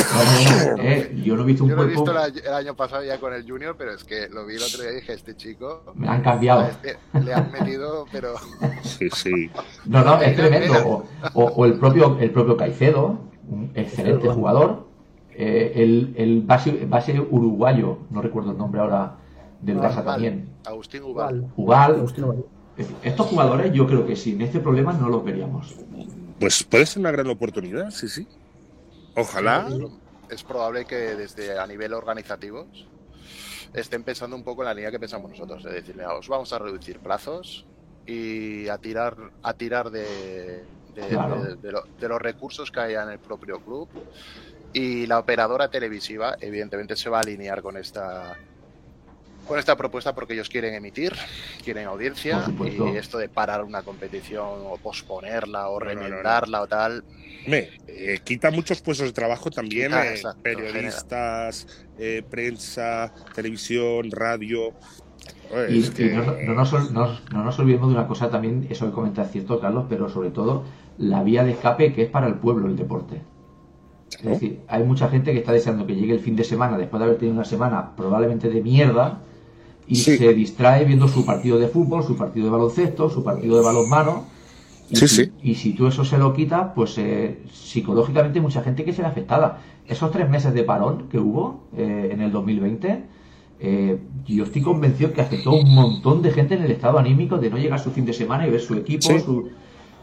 eh, yo no he visto un Yo lo he visto el año, pasado ya con el Junior, pero es que lo vi el otro día y dije, este chico, me han cambiado. este le han metido, pero sí, sí. No, no, es tremendo. O, o- o el propio el propio Caicedo, un excelente jugador. Eh, el el base, base uruguayo, no recuerdo el nombre ahora del Ubal, Barça también. Agustín Ubal. Agustín decir, Estos jugadores yo creo que sin este problema no los veríamos. Pues puede ser una gran oportunidad, sí, sí. Ojalá. Es probable que desde a nivel organizativo estén pensando un poco en la línea que pensamos nosotros, es decir, mira, os vamos a reducir plazos y a tirar, a tirar de, de- Claro. de- de lo- de los recursos que haya en el propio club y la operadora televisiva evidentemente se va a alinear con esta con esta propuesta porque ellos quieren emitir, quieren audiencia y esto de parar una competición o posponerla o No, no, no, no. remendarla o tal, Me, eh, quita muchos puestos de trabajo también, Quita, eh, exacto, periodistas, eh, prensa, televisión, radio. Y, es y que- no, no nos, ol- no- no nos olvidemos de una cosa también, eso que comentas cierto, Carlos, pero sobre todo la vía de escape que es para el pueblo el deporte. Es decir, hay mucha gente que está deseando que llegue el fin de semana después de haber tenido una semana probablemente de mierda y Sí. se distrae viendo su partido de fútbol, su partido de baloncesto, su partido de balonmano. Y, Sí, si, sí. y si tú eso se lo quitas, pues eh, psicológicamente hay mucha gente que se ve afectada. Esos tres meses de parón que hubo eh, en el 2020, eh, yo estoy convencido que afectó a un montón de gente en el estado anímico de no llegar su fin de semana y ver su equipo, su,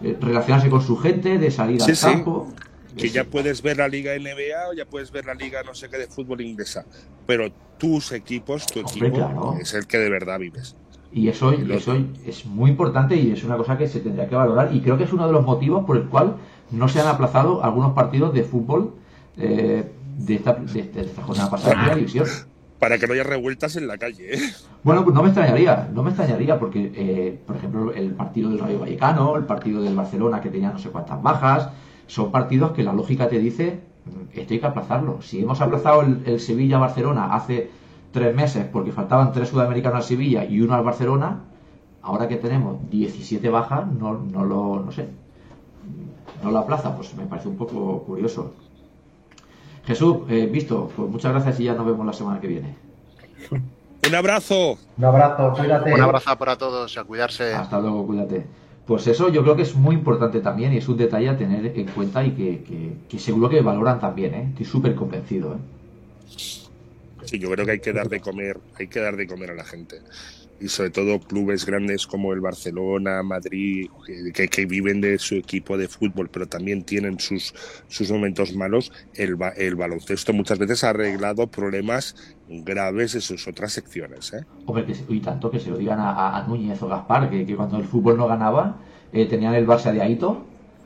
eh, relacionarse con su gente, de salir al campo. Que ya puedes ver la liga NBA o ya puedes ver la liga no sé qué de fútbol inglesa, pero tus equipos, tu Hombre, equipo claro. es el que de verdad vives. Y eso, y eso es muy importante y es una cosa que se tendría que valorar. Y creo que es uno de los motivos por el cual no se han aplazado algunos partidos de fútbol eh, de, esta, de, de esta jornada pasada de la división. Para que no haya revueltas en la calle. ¿eh? Bueno, pues no me extrañaría, no me extrañaría porque, eh, por ejemplo, el partido del Rayo Vallecano, el partido del Barcelona que tenía no sé cuántas bajas, son partidos que la lógica te dice mm, esto hay que aplazarlo. Si hemos aplazado el, el Sevilla-Barcelona hace tres meses porque faltaban tres sudamericanos al Sevilla y uno al Barcelona, ahora que tenemos 17 bajas, no, no lo, no sé, no lo aplaza, pues me parece un poco curioso. Jesús, eh, visto, pues muchas gracias y ya nos vemos la semana que viene. Un abrazo. Un abrazo, cuídate. un abrazo para todos, a cuidarse. Hasta luego, cuídate. Pues eso yo creo que es muy importante también y es un detalle a tener en cuenta y que, seguro que valoran también, ¿eh? Estoy súper convencido, ¿eh? Sí, yo creo que hay que dar de comer, hay que dar de comer a la gente. Y sobre todo clubes grandes como el Barcelona, Madrid, que, viven de su equipo de fútbol, pero también tienen sus, sus momentos malos. El, el baloncesto muchas veces ha arreglado problemas graves de sus otras secciones. ¿eh? Hombre, que se- y tanto que se lo digan a, a- a Núñez o Gaspar, que, que cuando el fútbol no ganaba, eh, tenían el Barça de Aito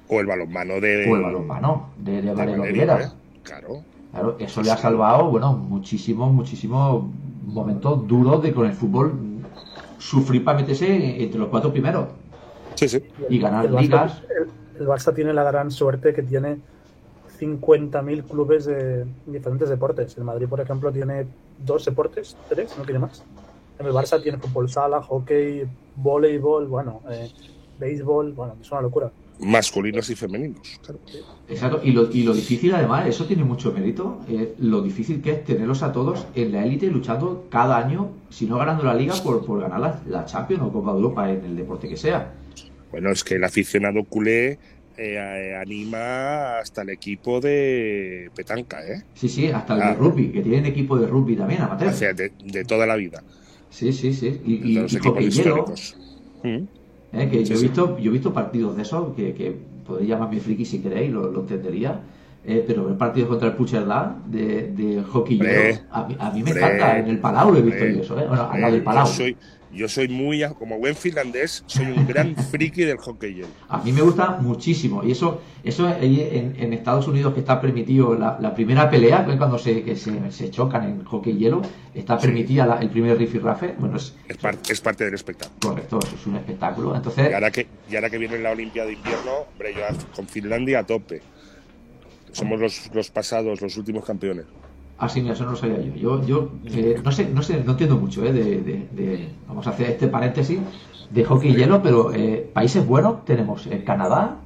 O el balonmano de. o el balonmano de, de de Valero Rivera. ¿eh? Claro. Claro, eso le ha salvado, bueno, muchísimos, muchísimos momentos duros de con el fútbol sufrir para meterse entre los cuatro primeros Sí, sí. y ganar el Barça, ligas. el, el Barça tiene la gran suerte que tiene 50.000 clubes de diferentes deportes. El Madrid, por ejemplo, tiene dos deportes, tres, no tiene más. En el Barça tiene fútbol sala, hockey, voleibol, bueno, eh, béisbol, bueno, es una locura. Masculinos y femeninos, claro. Exacto, y lo, y lo difícil además, eso tiene mucho mérito, eh, lo difícil que es tenerlos a todos en la élite luchando cada año, si no ganando la liga, por, por ganar la, la Champions o Copa de Europa en el deporte que sea. Bueno, es que el aficionado culé eh, anima hasta el equipo de petanca, ¿eh? Sí, sí, hasta el Ah. de rugby, que tienen equipo de rugby también, amateur. O sea, de, de toda la vida. Sí, sí, sí. Y, De y, los y equipos históricos. Mm. eh, que Sí, yo he sí. visto, yo he visto partidos de esos que, que podéis llamarme friki si queréis, lo, lo entendería. eh, pero el partido contra el Puigcerdá de, de hockey a mí, a mí me encanta. En el Palau lo he visto yo eso, ¿eh? Bueno, al lado del Palau. Yo soy, yo soy muy, como buen finlandés, soy un gran friki del hockey hielo. A mí me gusta muchísimo. Y eso, eso en, en Estados Unidos que está permitido la, la primera pelea, cuando se, que se, se chocan en hockey hielo, está permitida la- el primer rifirrafe. Bueno, es, Es, par- es parte del espectáculo. correcto, es un espectáculo. Entonces, Y ahora que, y ahora que viene la Olimpiada de invierno, hombre, yo con Finlandia a tope. Somos los, los pasados, los últimos campeones. Así mira, eso no lo sabía yo. Yo, yo eh, no sé, no sé, no entiendo mucho, ¿eh? De, de- de- vamos a hacer este paréntesis de hockey hielo, pero eh, países buenos tenemos eh, Canadá,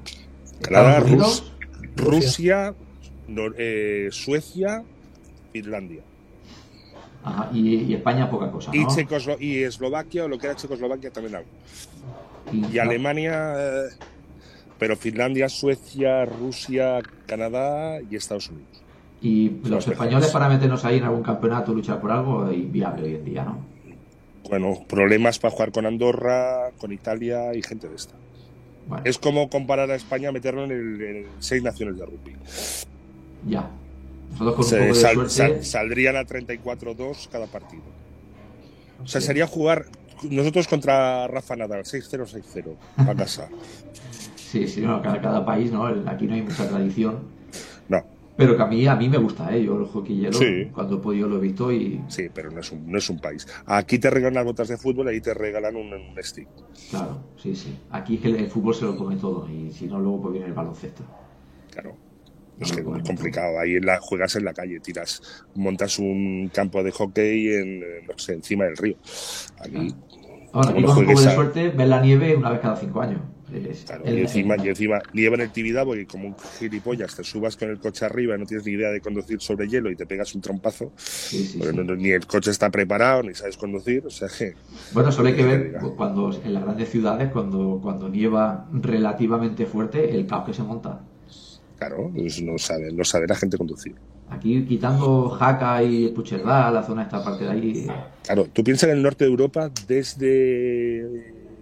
Canadá, Estados Unidos, Rusia, eh, Suecia, Finlandia. ajá, y, y España poca cosa, Y. Checoslo- y Eslovaquia, o lo que era Checoslovaquia, también algo. Y- Y Alemania, eh, pero Finlandia, Suecia, Rusia, Canadá y Estados Unidos. Y Los los mejores. españoles para meternos ahí en algún campeonato, luchar por algo, es inviable hoy en día, ¿no? Bueno, problemas para jugar con Andorra, con Italia y gente de esta. Bueno, Es como comparar a España, meterlo en, el, en seis naciones de rugby. ya. Nosotros con un Se- poco de sal- suerte, sal- saldrían a 34-2 cada partido. O sea, Sí. sería jugar nosotros contra Rafa Nadal, 6-0, 6-0, a casa. sí, sí, no, cada, cada país, ¿no? Aquí no hay mucha tradición. No, Pero que a mí, a mí me gusta, ¿eh? Yo el hockey hielo, Sí. cuando he podido lo he visto y, sí, pero no es un, no es un país. Aquí te regalan las botas de fútbol, ahí te regalan un, un stick. claro, sí, sí. Aquí es que el, el fútbol se lo come todo y si no, luego pues viene el baloncesto. Claro. No Es que es complicado. Ahí en la, juegas en la calle, tiras, montas un campo de hockey en, eh, no sé, encima del río. Aquí, Ahora, aquí con un poco de a- suerte, ves la nieve una vez cada cinco años. Es- claro, el- y encima, el- y encima nieva en el Tibidabo y como un gilipollas te subas con el coche arriba y no tienes ni idea de conducir sobre hielo y te pegas un trompazo. sí, sí, porque sí. no- no- ni el coche está preparado, ni sabes conducir. O sea que, Bueno, solo hay que ver cuando en las grandes ciudades, cuando, cuando nieva relativamente fuerte, el caos que se monta. claro, pues no sabe, no sabe la gente conducir. Aquí quitando Jaca y Pucherdá, la zona esta parte de ahí, Claro, tú piensas en el norte de Europa, desde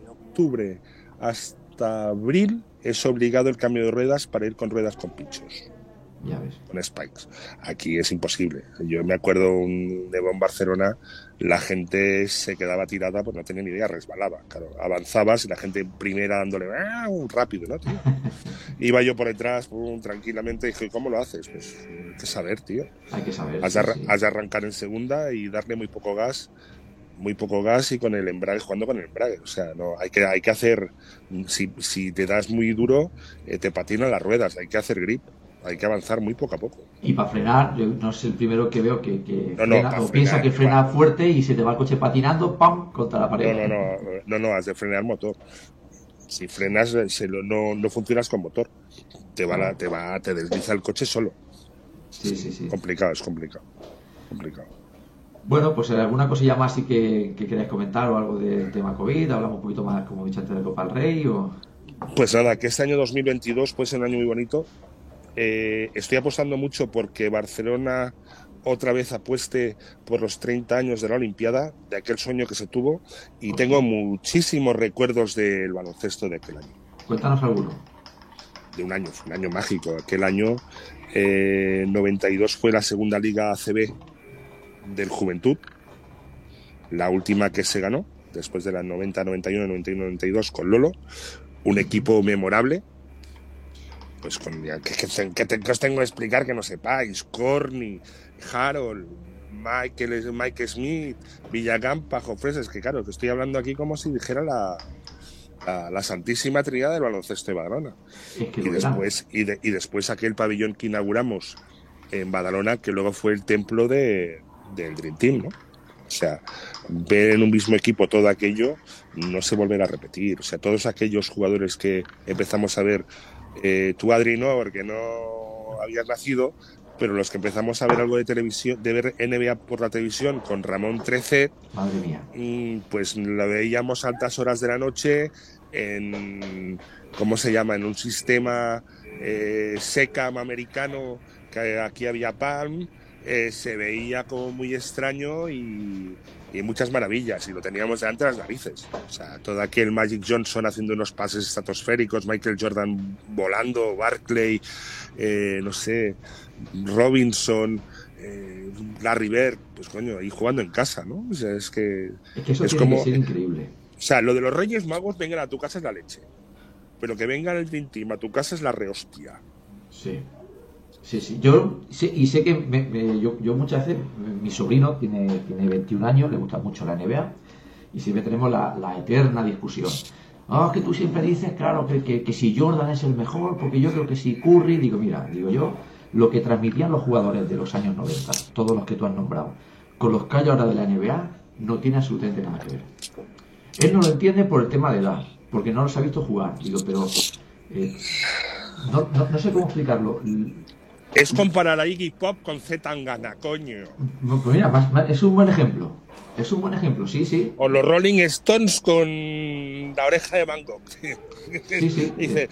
octubre hasta abril es obligado el cambio de ruedas para ir con ruedas con pinchos, ya ves. con spikes. Aquí es imposible. Yo me acuerdo un de en Barcelona, la gente se quedaba tirada, pues no tenía ni idea, resbalaba. Claro, avanzabas y la gente primera dándole ¡ah! rápido, ¿no, tío? Iba yo por detrás, pum, tranquilamente, y dije, ¿cómo lo haces? Pues hay que saber, tío. Hay que saber. Has sí, sí. has de arrancar en segunda y darle muy poco gas, muy poco gas y con el embrague, jugando con el embrague. O sea, no hay que, hay que hacer, si, si te das muy duro, eh, te patinan las ruedas, hay que hacer grip, hay que avanzar muy poco a poco. Y para frenar, yo no soy el primero que veo que, que No, frena, o piensa que frena para- fuerte y se te va el coche patinando, ¡pam! contra la pared. No, no, no, no, no, has de frenar motor. Si frenas, se lo- no, no funcionas con motor. Te va, la- te va, te desliza el coche solo. Sí, sí, sí. Complicado, es complicado. Complicado. Bueno, pues eh, alguna cosilla más sí que, que queráis comentar o algo del tema COVID, hablamos un poquito más, como he dicho antes, de Copa del Rey o... Pues nada, que este año 2022 puede ser un año muy bonito. Eh, estoy apostando mucho porque Barcelona otra vez apueste por los 30 años de la Olimpiada, de aquel sueño que se tuvo, y tengo muchísimos recuerdos del baloncesto de aquel año. Cuéntanos alguno. De un año, fue un año mágico. Aquel año, eh, 92 fue la segunda liga ACB del Juventud, la última que se ganó, después de la 90, 91, 91, 92 con Lolo, un equipo memorable, pues con que, que- que te- que os tengo que explicar que no sepáis, Corny, Harold, Michael, Mike Smith, Villagampa, Jofreses, que claro, que estoy hablando aquí como si dijera la, la, la santísima trinidad del baloncesto de Badalona. Y después, y, de- y después aquel pabellón que inauguramos en Badalona, que luego fue el templo de, del Dream Team, ¿no? O sea, ver en un mismo equipo todo aquello no se volverá a repetir. O sea, todos aquellos jugadores que empezamos a ver, eh, tú Adri no, porque no habías nacido, pero los que empezamos a ver algo de televisión, de ver NBA por la televisión con Ramón 13, Madre mía. mm, pues lo veíamos a altas horas de la noche en, ¿cómo se llama? En un sistema eh, SECAM americano, que aquí había PALM, eh, se veía como muy extraño y, y muchas maravillas, y lo teníamos delante de las narices. O sea, todo aquel Magic Johnson haciendo unos pases estratosféricos, Michael Jordan volando, Barclay, eh, no sé, Robinson, eh, Larry Bird, pues coño, ahí jugando en casa, ¿no? O sea, es que Es que eso Es tiene como- que ser increíble. o sea, lo de los Reyes Magos vengan a tu casa es la leche. Pero que vengan el Team a tu casa es la rehostia. Sí. Sí, sí. Yo sé, y sé que me- me- yo, yo muchas veces, mi sobrino tiene, tiene 21 años, le gusta mucho la NBA, y siempre tenemos la, la eterna discusión. Ah, que tú siempre dices, claro, que, que, que si Jordan es el mejor, porque yo creo que si Curry, digo, mira, digo yo, lo que transmitían los jugadores de los años 90, todos los que tú has nombrado, con los que hay ahora de la NBA, no tiene absolutamente nada que ver. Él no lo entiende por el tema de edad, porque no los ha visto jugar. Digo, pero eh, no- no sé cómo explicarlo. Es comparar a Iggy Pop con Z Tangana, coño. Pues mira, más- más- es un buen ejemplo. Es un buen ejemplo, sí, sí. O los Rolling Stones con la oreja de Gogh. Sí, sí. Dice,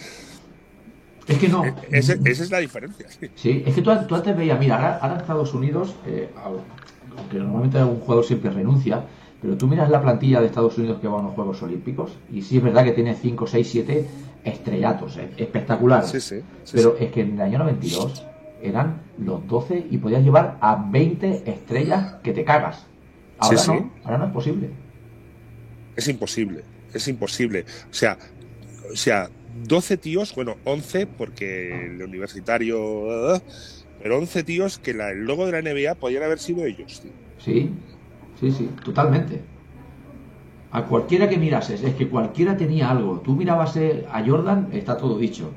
Es que no. ese- esa es la diferencia. Sí, es que tú, tú antes veías, mira, ahora, ahora en Estados Unidos, eh, aunque normalmente un jugador siempre renuncia, pero tú miras la plantilla de Estados Unidos que va a los Juegos Olímpicos y sí es verdad que tiene 5, 6, 7 estrellatos, eh, espectaculares. Sí, sí. sí, pero es que en el año 92 eran los 12 y podías llevar a 20 estrellas que te cagas. Ahora Sí, no, ahora no es posible. Es imposible. Es imposible. O sea, o sea, 12 tíos, bueno, 11 porque el universitario. Pero 11 tíos que la- el logo de la NBA podían haber sido ellos, tío. Sí, sí, sí, totalmente. A cualquiera que mirases, es que cualquiera tenía algo. Tú mirabas eh, a Jordan, está todo dicho.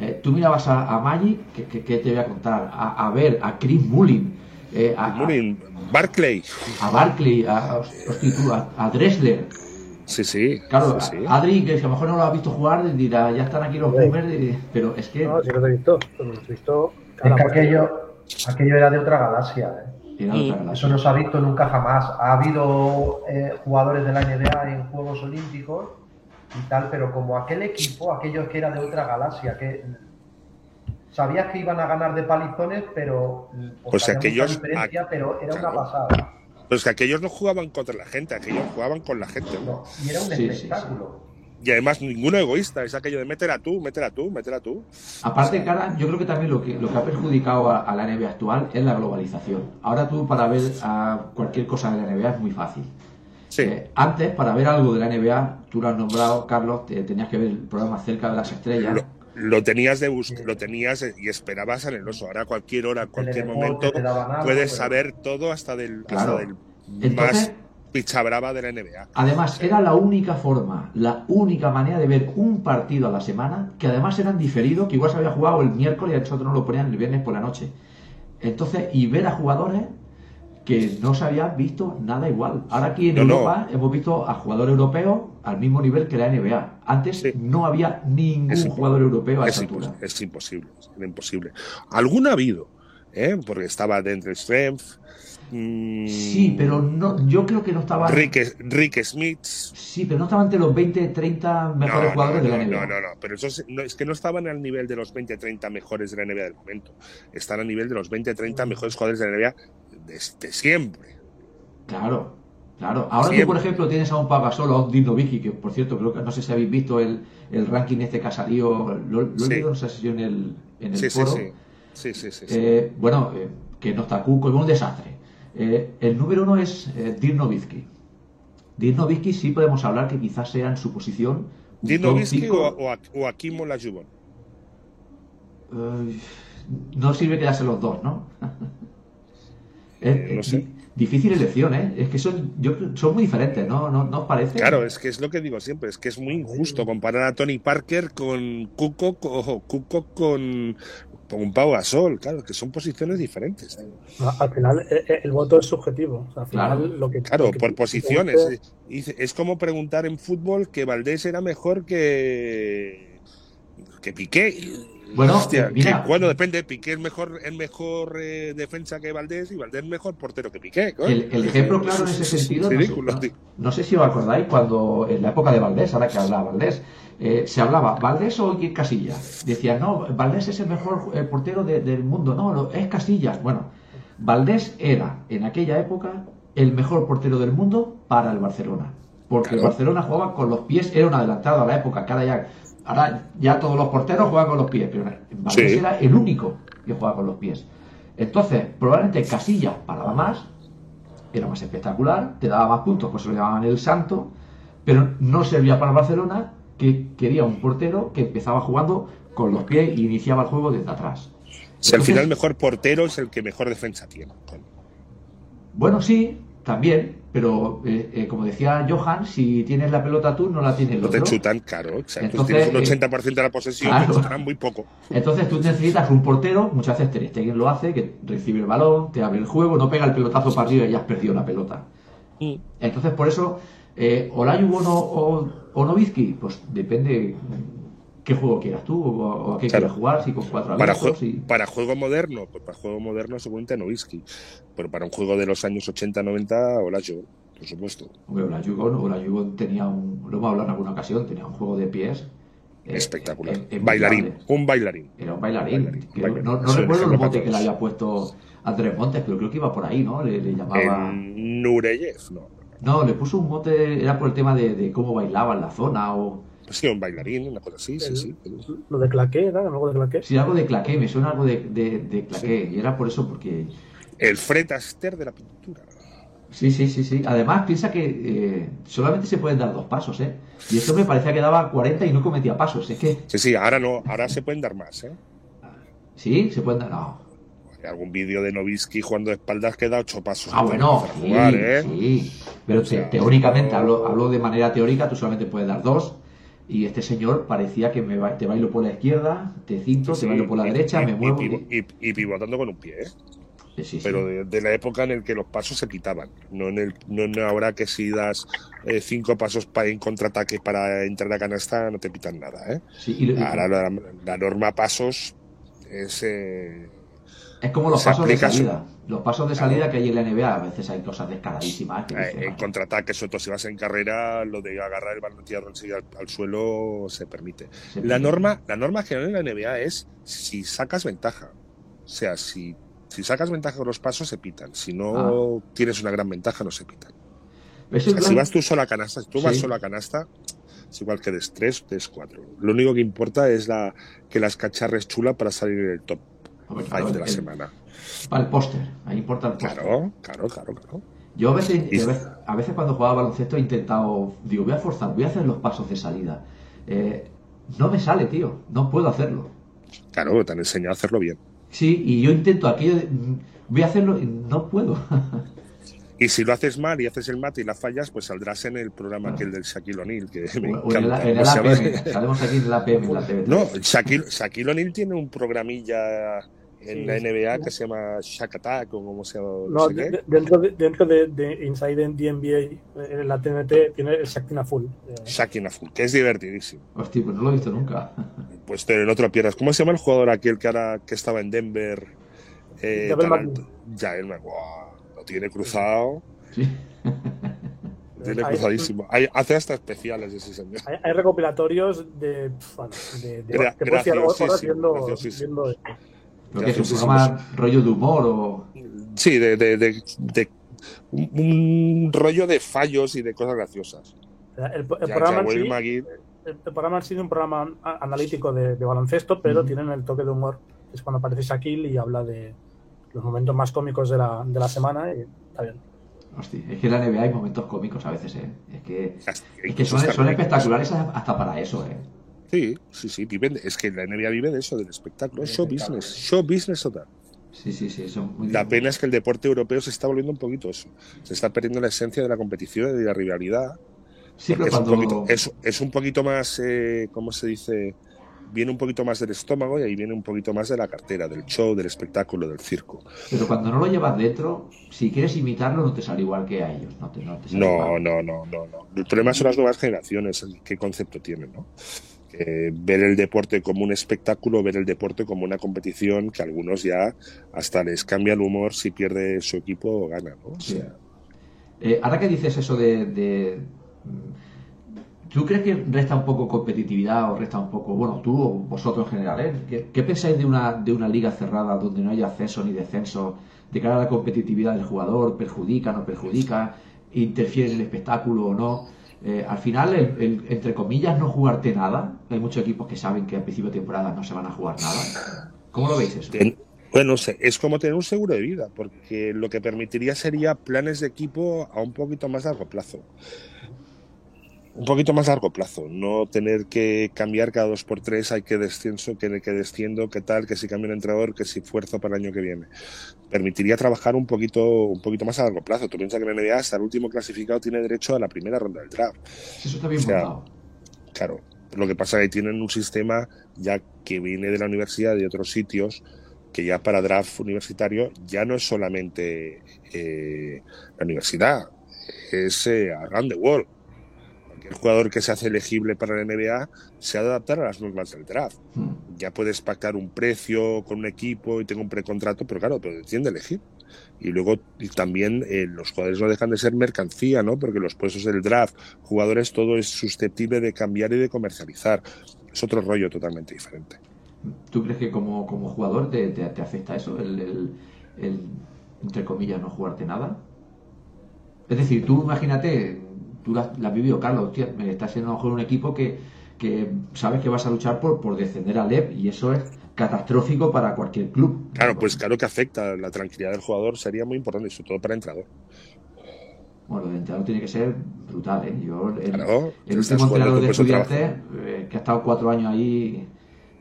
Eh, tú mirabas a, a Magic, que, que- que te voy a contar? A, a ver, a Chris Mullin, eh, a, a, Mullin, Barclay. a Barkley, a, a- a Dressler. Sí, sí. Claro, sí, sí. a- Adri, que a lo mejor no lo has visto jugar, dirá, ya están aquí los Sí. boomers, pero es que No, sí los he visto. Los he visto. Es que aquello, aquello era de otra galaxia. ¿eh? era Y- otra galaxia. Eso no se ha visto nunca jamás. Ha habido eh, jugadores de la NBA en Juegos Olímpicos y tal, pero como aquel equipo, aquello que era de otra galaxia, que sabías que iban a ganar de palizones, pero Pues mucha aquellos- diferencia, pero era una pasada. Pero es que aquellos no jugaban contra la gente, aquellos jugaban con la gente. ¿no? Y era un Sí, sí, sí. espectáculo. Y además ninguno egoísta, es aquello de métela tú, métela tú, métela tú. Aparte, cara, yo creo que también lo que, lo que ha perjudicado a, a la NBA actual es la globalización. Ahora tú para ver a cualquier cosa de la NBA es muy fácil. Sí. Eh, antes, para ver algo de la NBA, tú lo has nombrado, Carlos, te- tenías que ver el programa cerca de las estrellas. Lo, lo tenías de bus lo tenías y esperabas anheloso. Ahora a cualquier hora, a cualquier momento, puedes pero- saber todo hasta del, Claro. hasta del Entonces- más pichabrava de la NBA. Además, era la única forma, la única manera de ver un partido a la semana, que además eran diferidos, que igual se había jugado el miércoles y nosotros no lo ponían el viernes por la noche. Entonces, y ver a jugadores que no se había visto nada igual. Ahora aquí en No, no. Europa hemos visto a jugadores europeos al mismo nivel que la NBA. Antes Sí. no había ningún Es jugador europeo a Es, esa impos- altura. es imposible, es imposible. Alguno ha habido, ¿eh? porque estaba Dentre Strength, mm, Sí, pero no, yo creo que no estaba. Rick, Rick Smith. Sí, pero no estaba entre los 20, 30 mejores No, jugadores de la NBA. No, no, no, pero eso es, es que no estaban al nivel de los 20-30 mejores de la NBA del momento. Están al nivel de los 20-30 mejores jugadores de la NBA desde siempre. Claro, claro. Ahora tú, Siempre. por ejemplo, tienes a un Pau Gasol o a un Nowitzki, que por cierto, creo que no sé si habéis visto el, el ranking este que ha salido, lo, lo he leído, no sé si en el, en el Sí, foro. sí. Sí, sí. Eh, bueno, eh, que no está Cuco, es un desastre. Eh, el número uno es Dirk Nowitzki. Dirk Nowitzki sí podemos hablar que quizás sea en su posición Dirk Nowitzki o, o, o Akim no sirve quedarse los dos, ¿no? es, Eh, no sé. di- difícil elección, ¿eh? Es que son, yo, son muy diferentes, ¿no? ¿No, ¿No os parece? Claro, es que es lo que digo siempre, es que es muy injusto comparar a Tony Parker con Kukoc o Kukoc con un Pau a Sol, claro, que son posiciones diferentes. Al final, eh, eh, el voto es subjetivo. O sea, al final, Claro. lo que, Claro, lo que- por posiciones. Es, es como preguntar en fútbol que Valdés era mejor que que Piqué. Bueno, Hostia, mira. que- bueno, depende. Piqué es mejor, es mejor eh, defensa que Valdés y Valdés mejor portero que Piqué. El, el ejemplo claro en ese Es- es sentido, no ridículo, sé, no, no sé si os acordáis cuando en la época de Valdés, ahora que hablaba Valdés, eh, se hablaba Valdés o Iker Casillas. Decían, no, Valdés es el mejor eh, portero de- del mundo, no, no, es Casillas. Bueno, Valdés era en aquella época el mejor portero del mundo para el Barcelona. Porque el. Barcelona jugaba con los pies, era un adelantado a la época, cada ya, ahora ya todos los porteros juegan con los pies, pero Valdés Sí. era el único que jugaba con los pies. Entonces, probablemente Casillas paraba más, era más espectacular, te daba más puntos, pues se lo llamaban el santo, pero no servía para el Barcelona, que quería un portero que empezaba jugando con los pies y iniciaba el juego desde atrás. Si al final el mejor portero es el que mejor defensa tiene. Bueno, sí, también, pero eh, eh, como decía Johan, si tienes la pelota tú, no la tiene el No te otro. chutan, claro. Exacto. Entonces, tienes un eh, 80% de la posesión, claro. te chutarán muy poco. Entonces tú necesitas un portero, muchas veces Ter Stegen lo hace, que recibe el balón, te abre el juego, no pega el pelotazo para arriba y ya has perdido la pelota. Entonces por eso, eh, Olajuwon o, no, o, o Nowitzki, pues depende qué juego quieras tú o, a qué Claro. quieras jugar, si con cuatro Para, jue- y... para juego moderno, pues para juego moderno seguramente Novisky. Pero para un juego de los años 80-90, hola yo, por supuesto. Hombre, Olajuwon, Olajuwon tenía un, lo hemos hablado en alguna ocasión, tenía un juego de pies eh, Espectacular. eh, eh, bailarín, un bailarín. Era un bailarín. Bailarín, que bailarín. No, recuerdo el mote que le había puesto Andrés Montes, pero creo que iba por ahí, ¿no? Le, le llamaba... Nureyev, no. No, le puso un mote, era por el tema de, de cómo bailaba en la zona o... Pues sí, un bailarín, una cosa así, sí, El- sí. Lo de claqué, ¿era? Algo de claqué. Sí, algo de claqué, me suena algo de, de, de claqué. Y era por eso, porque... El Fred Astaire de la pintura. Sí, sí, sí, sí. Además, piensa que eh, solamente se pueden dar dos pasos, ¿eh? Y esto me parecía que daba 40 y no cometía pasos. Es que... Sí, sí, ahora no, ahora se pueden dar más, ¿eh? Sí, se pueden dar... No. Algún vídeo de Novisky jugando de espaldas que da ocho pasos. Ah, bueno, sí, jugar, ¿eh? sí. Pero sea, teóricamente, no- hablo, hablo de manera teórica, tú solamente puedes dar dos. Y este señor parecía que me ba- te bailo por la izquierda, te cinto, Sí, te bailo por la y- derecha, y- me muevo. y- pivotando con un pie, ¿eh? Sí, sí, sí. pero de, de la época en el que los pasos se pitaban, no en el no en ahora que si das eh, cinco pasos para en contraataque para entrar a canasta no te pitan nada, ¿eh? Ahora la, la norma pasos es eh, Es como los pasos de su- salida. Los pasos de salida que hay en la NBA, a veces hay cosas descaradísimas. que eh, en contraataque, sobre todo si vas en carrera, lo de agarrar el balón enseguida al, al suelo se permite. Se La norma, la norma general en la NBA es si sacas ventaja. O sea, si, si sacas ventaja con los pasos, se pitan. Si no Ah. tienes una gran ventaja, no se pitan. O sea, si vas tú solo a canasta, si tú vas solo a canasta, es igual que des 3, des 4. Lo único que importa es la, que las cacharres chula para salir en el top Hombre, 5 claro, de la semana. Para el póster, ahí importa el póster. Claro, claro, claro, claro. Yo a veces, Y- a veces, cuando jugaba baloncesto he intentado, digo, voy a forzar, voy a hacer los pasos de salida. Eh, no me sale, tío, no puedo hacerlo. Claro, te han enseñado a hacerlo bien. Sí, y yo intento aquello, de, mm, voy a hacerlo y no puedo. Y si lo haces mal y haces el mate y la fallas, pues saldrás en el programa aquel del Shaquille O'Neal, que me o encanta. en ¿Cómo el? APM, salimos aquí en el APM, en la TV. No, Shaquille, Shaquille O'Neal tiene un programilla en Sí, la sí. NBA que se llama Shaq Attack o como se llama. No, No, sé qué. de- de- dentro de, dentro de, de Inside NBA, en la TNT, tiene el Shaktina Full. eh, Shaq in a Full, que es divertidísimo. Hostia, pues no lo he visto nunca. Pues te, no te lo pierdas. ¿Cómo se llama el jugador aquel que ahora que estaba en Denver? Eh, Javel alto? Javel. Guau, lo tiene cruzado. Sí. Lo tiene cruzadísimo. Hay- hace hasta especiales ese señor. Hay, hay recopilatorios de. bueno, de, de, Gra- te puedes tirar horas graciosísimo, viendo, esto. Lo que es un programa rollo de humor o... Sí, de, de, de- de un, un rollo de fallos y de cosas graciosas. El, el Ya, programa en Javel sí- McGee, el, el programa ha sido un programa analítico de, de baloncesto, pero Ujú. tienen el toque de humor. Es cuando aparece Shaquille y habla de los momentos más cómicos de la, de la semana. Y está bien. Hostia, es que en la NBA hay momentos cómicos a veces, ¿eh? Es que, es que incluso son, son espectaculares hasta para eso, ¿eh? Sí, sí, sí, viven, es que la NBA vive de eso, del espectáculo, show espectáculo. business, show business total. Sí, sí, sí, son muy La pena es que el deporte europeo se está volviendo un poquito eso, se está perdiendo la esencia de la competición y de la rivalidad, Sí, pero es, un cuando... poquito, es, es un poquito más, eh, ¿cómo se dice? viene un poquito más del estómago y ahí viene un poquito más de la cartera, del show, del espectáculo, del circo. Pero cuando no lo llevas dentro, si quieres imitarlo, no te sale igual que a ellos. No, te, no, te no, no, no, no, no. El problema son las nuevas generaciones, qué concepto tienen, ¿no? Ver el deporte como un espectáculo, ver el deporte como una competición que a algunos ya hasta les cambia el humor si pierde su equipo o gana. ¿no? Eh, ahora que dices eso de, ¿Tú crees que resta un poco competitividad o resta un poco, bueno, tú o vosotros en general, ¿eh? ¿Qué, pensáis de una, de una liga cerrada donde no haya acceso ni descenso de cara a la competitividad del jugador? ¿Perjudica, no perjudica? ¿Interfiere en el espectáculo o no? Eh, al final, el, entre comillas, no jugarte nada. Hay muchos equipos que saben que al principio de temporada no se van a jugar nada. ¿Cómo lo veis eso? Bueno, es como tener un seguro de vida, porque lo que permitiría sería planes de equipo a un poquito más largo plazo un poquito más largo plazo, no tener que cambiar cada dos por tres, hay que descenso, que, que desciendo, qué tal, que si cambio un entrenador, que si fuerzo para el año que viene. Permitiría trabajar un poquito, un poquito más a largo plazo. Tú piensas que en la NBA hasta el último clasificado tiene derecho a la primera ronda del draft. Eso está bien Claro. Lo que pasa es que tienen un sistema ya que viene de la universidad de otros sitios que ya para draft universitario ya no es solamente eh, la universidad, es eh, around the world el jugador que se hace elegible para la NBA se ha de adaptar a las normas del draft. Hmm. Ya puedes pactar un precio con un equipo y tengo un precontrato, pero claro, pero tiende a elegir. Y luego también eh, los jugadores no dejan de ser mercancía, ¿no? Porque los puestos del draft, jugadores, todo es susceptible de cambiar y de comercializar. Es otro rollo totalmente diferente. ¿Tú crees que como, como jugador te, te, afecta eso, el, el, entre comillas, no jugarte nada? Es decir, tú imagínate, tú la, has vivido, Carlos, estás siendo a lo mejor un equipo que, sabes que vas a luchar por, por descender al EP y eso es catastrófico para cualquier club. Claro, pues claro que afecta la tranquilidad del jugador, sería muy importante, sobre todo para entrenador. Bueno, el entrenador tiene que ser brutal, ¿eh? Yo, el, último entrenador de estudiantes, eh, que ha estado cuatro años ahí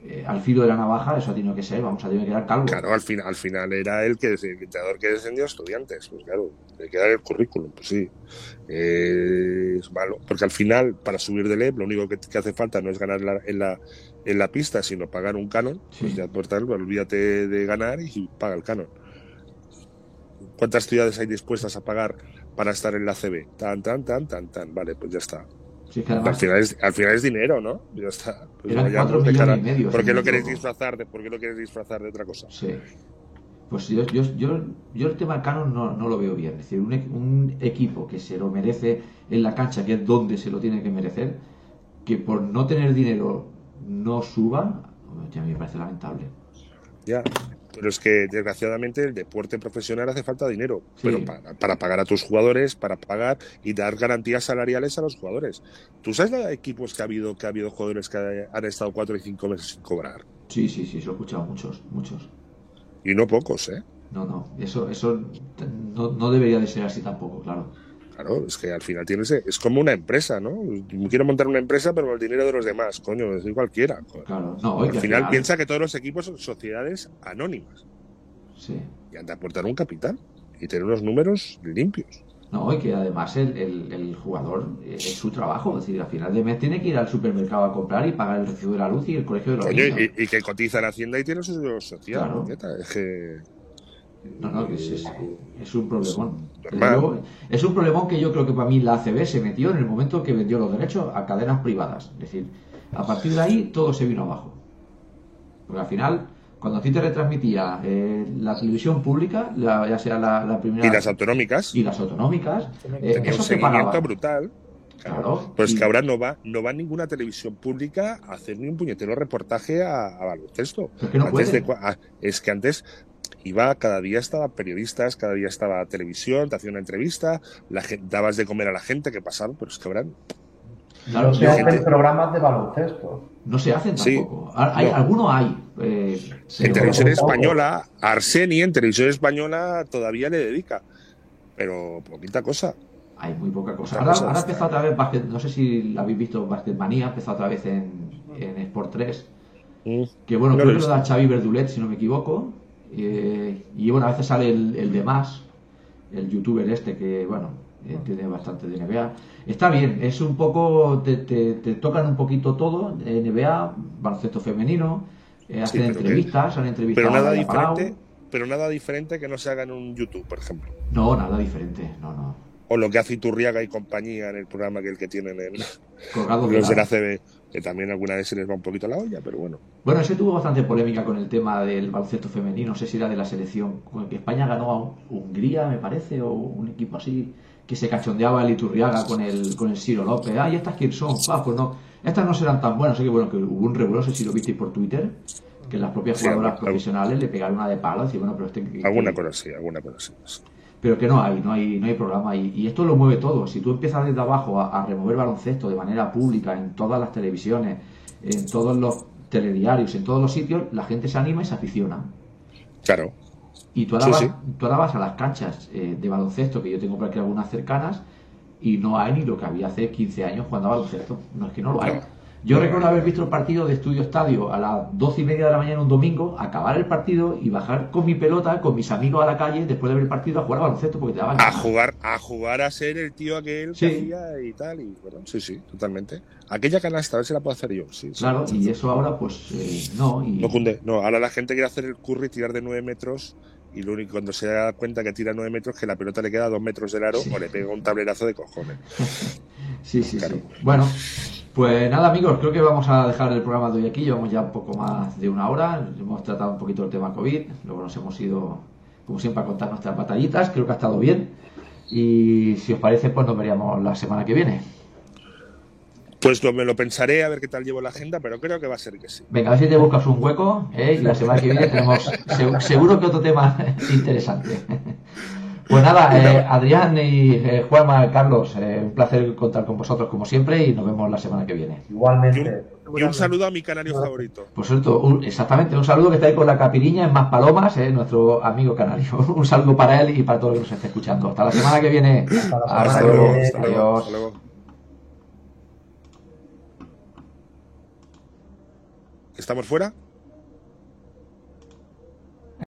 eh, al filo de la navaja, eso ha tenido que ser, vamos a tener que dar calvo. Claro, al, final al final era el que el entrenador que descendió a estudiantes, pues claro, hay que dar el currículum, pues sí. es malo, porque al final, para subir de LEP, lo único que, hace falta no es ganar en, la, en la pista, sino pagar un canon. Pues ya por tal, olvídate de ganar y paga el canon. ¿Cuántas ciudades hay dispuestas a pagar para estar en la CB? Tan, tan, tan, tan, tan. Vale, pues ya está al, final es, al final es dinero, ¿no? Ya está. Pues millones y medio. ¿Por qué lo queréis disfrazar de, por qué lo queréis disfrazar de otra cosa? Sí. Pues yo, yo, yo, yo el tema canon no, no, lo veo bien. Es decir, un, un, equipo que se lo merece en la cancha, que es donde se lo tiene que merecer, que por no tener dinero no suba, ya me parece lamentable. Ya, pero es que desgraciadamente el deporte profesional hace falta dinero pero para, pagar a tus jugadores, para pagar y dar garantías salariales a los jugadores. ¿Tú sabes de equipos que ha habido que ha habido jugadores que han estado cuatro y cinco meses sin cobrar? Sí, sí, sí, eso he escuchado muchos, muchos. Y no pocos, ¿eh? No, no, eso, eso no, no debería de ser así tampoco, claro. Claro, es que al final tienes, es como una empresa, ¿no? Quiero montar una empresa, pero con el dinero de los demás, coño, es cualquiera. Claro, no, al final piensa que todos los equipos son sociedades anónimas. Sí. Y han de aportar un capital y tener unos números limpios. No, y que además el, el, jugador es su trabajo, es decir, al final de mes tiene que ir al supermercado a comprar y pagar el recibo de la luz y el colegio de los niños. Y, que cotiza en Hacienda y tiene su social. Claro. Es que no, no, es, es, un problemón. es un problemón que yo creo que para mí la ACB se metió en el momento que vendió los derechos a cadenas privadas. Es decir, a partir de ahí todo se vino abajo. Porque al final, cuando a ti te retransmitía eh, la televisión pública, ya sea la, primera. Y las autonómicas. Y las autonómicas. Eh, eso un seguimiento brutal. Claro. Pues que ahora no va, no va ninguna televisión pública a hacer ni un puñetero reportaje a, baloncesto. es que antes iba, cada día estaba periodistas, cada día estaba televisión, te hacía una entrevista, la gente, dabas de comer a la gente que pasaba, pero es que habrán. No se hacen programas de baloncesto. No se hacen tampoco. hay, Alguno hay. Eh, en televisión española, Arseni en televisión española todavía le dedica. Pero poquita cosa. Hay muy poca cosa. Ahora, ha empezado otra vez, no sé si la habéis visto, Basketmanía, empezó otra vez en, en Sport 3. Mm. Que bueno, creo que lo da Xavi Verdulet, si no me equivoco. Eh, y bueno, a veces sale el, el de más, el youtuber este que, bueno, eh, tiene bastante de NBA. Está bien, es un poco, te, te, te tocan un poquito todo, NBA, baloncesto femenino, eh, hacen Sí, entrevistas, han entrevistado Pero nada Palau. diferente, pero nada diferente que no se haga en un YouTube, por ejemplo. No, nada diferente, no, no. O lo que hace Iturriaga y compañía en el programa que el que tienen en los de la- CB, que también alguna vez se les va un poquito la olla, pero bueno. Bueno, ese tuvo bastante polémica con el tema del baloncesto femenino, no sé si era de la selección, con el que España ganó a Hungría, me parece, o un equipo así, que se cachondeaba el Iturriaga con el, con el Ciro López. Ah, ¿y estas quién son? Ah, pues no, estas no serán tan buenas, así que bueno, que hubo un revuelo, no sé si lo visteis por Twitter, que las propias jugadoras profesionales le pegaron una de palo, y bueno, pero este... Alguna cosa sí, alguna cosa sí. Pero que no hay, no hay, no hay programa y, y esto lo mueve todo. Si tú empiezas desde abajo a, a remover baloncesto de manera pública en todas las televisiones, en todos los telediarios, en todos los sitios, la gente se anima y se aficiona. Claro. Y tú ahora, Sí, vas, sí. tú ahora vas a las canchas eh, de baloncesto, que yo tengo por aquí algunas cercanas, y no hay ni lo que había hace 15 años jugando a baloncesto. No es que no lo hay. Yo recuerdo haber visto el partido de Estudio Estadio a las 12 y media de la mañana un domingo, acabar el partido y bajar con mi pelota, con mis amigos a la calle, después de ver el partido, a jugar a baloncesto porque te daban A jugar, a jugar a ser el tío aquel Sí. que hacía y tal, y bueno, sí, sí, totalmente. Aquella canasta, a ver si la puedo hacer yo. Sí, sí. Claro, y eso ahora pues eh, no. Y, No cunde, no, ahora la gente quiere hacer el curry, tirar de 9 metros, y lo único cuando se da cuenta que tira 9 metros, que la pelota le queda a 2 metros del aro, Sí. o le pega un tablerazo de cojones. Sí, sí, Claro. sí. Bueno, pues nada amigos, creo que vamos a dejar el programa de hoy aquí, llevamos ya un poco más de una hora, hemos tratado un poquito el tema COVID, luego nos hemos ido, como siempre, a contar nuestras batallitas, creo que ha estado bien, y si os parece, pues nos veríamos la semana que viene. Pues lo, me lo pensaré a ver qué tal llevo la agenda, pero creo que va a ser que sí. Venga, a ver si te buscas un hueco, ¿eh? y la semana que viene tenemos se- seguro que otro tema interesante. Pues nada, eh, Adrián y eh, Juanma, Carlos, eh, un placer contar con vosotros como siempre y nos vemos la semana que viene. Igualmente. Y un saludo a mi canario favorito. Por cierto, un- exactamente, un saludo que está ahí con la capiriña en Más Palomas, eh, nuestro amigo canario. Un saludo para él y para todo el que nos esté escuchando. Hasta la semana que viene. Hasta la Hasta semana que luego. viene. Hasta luego, Adiós. hasta luego. ¿Estamos fuera?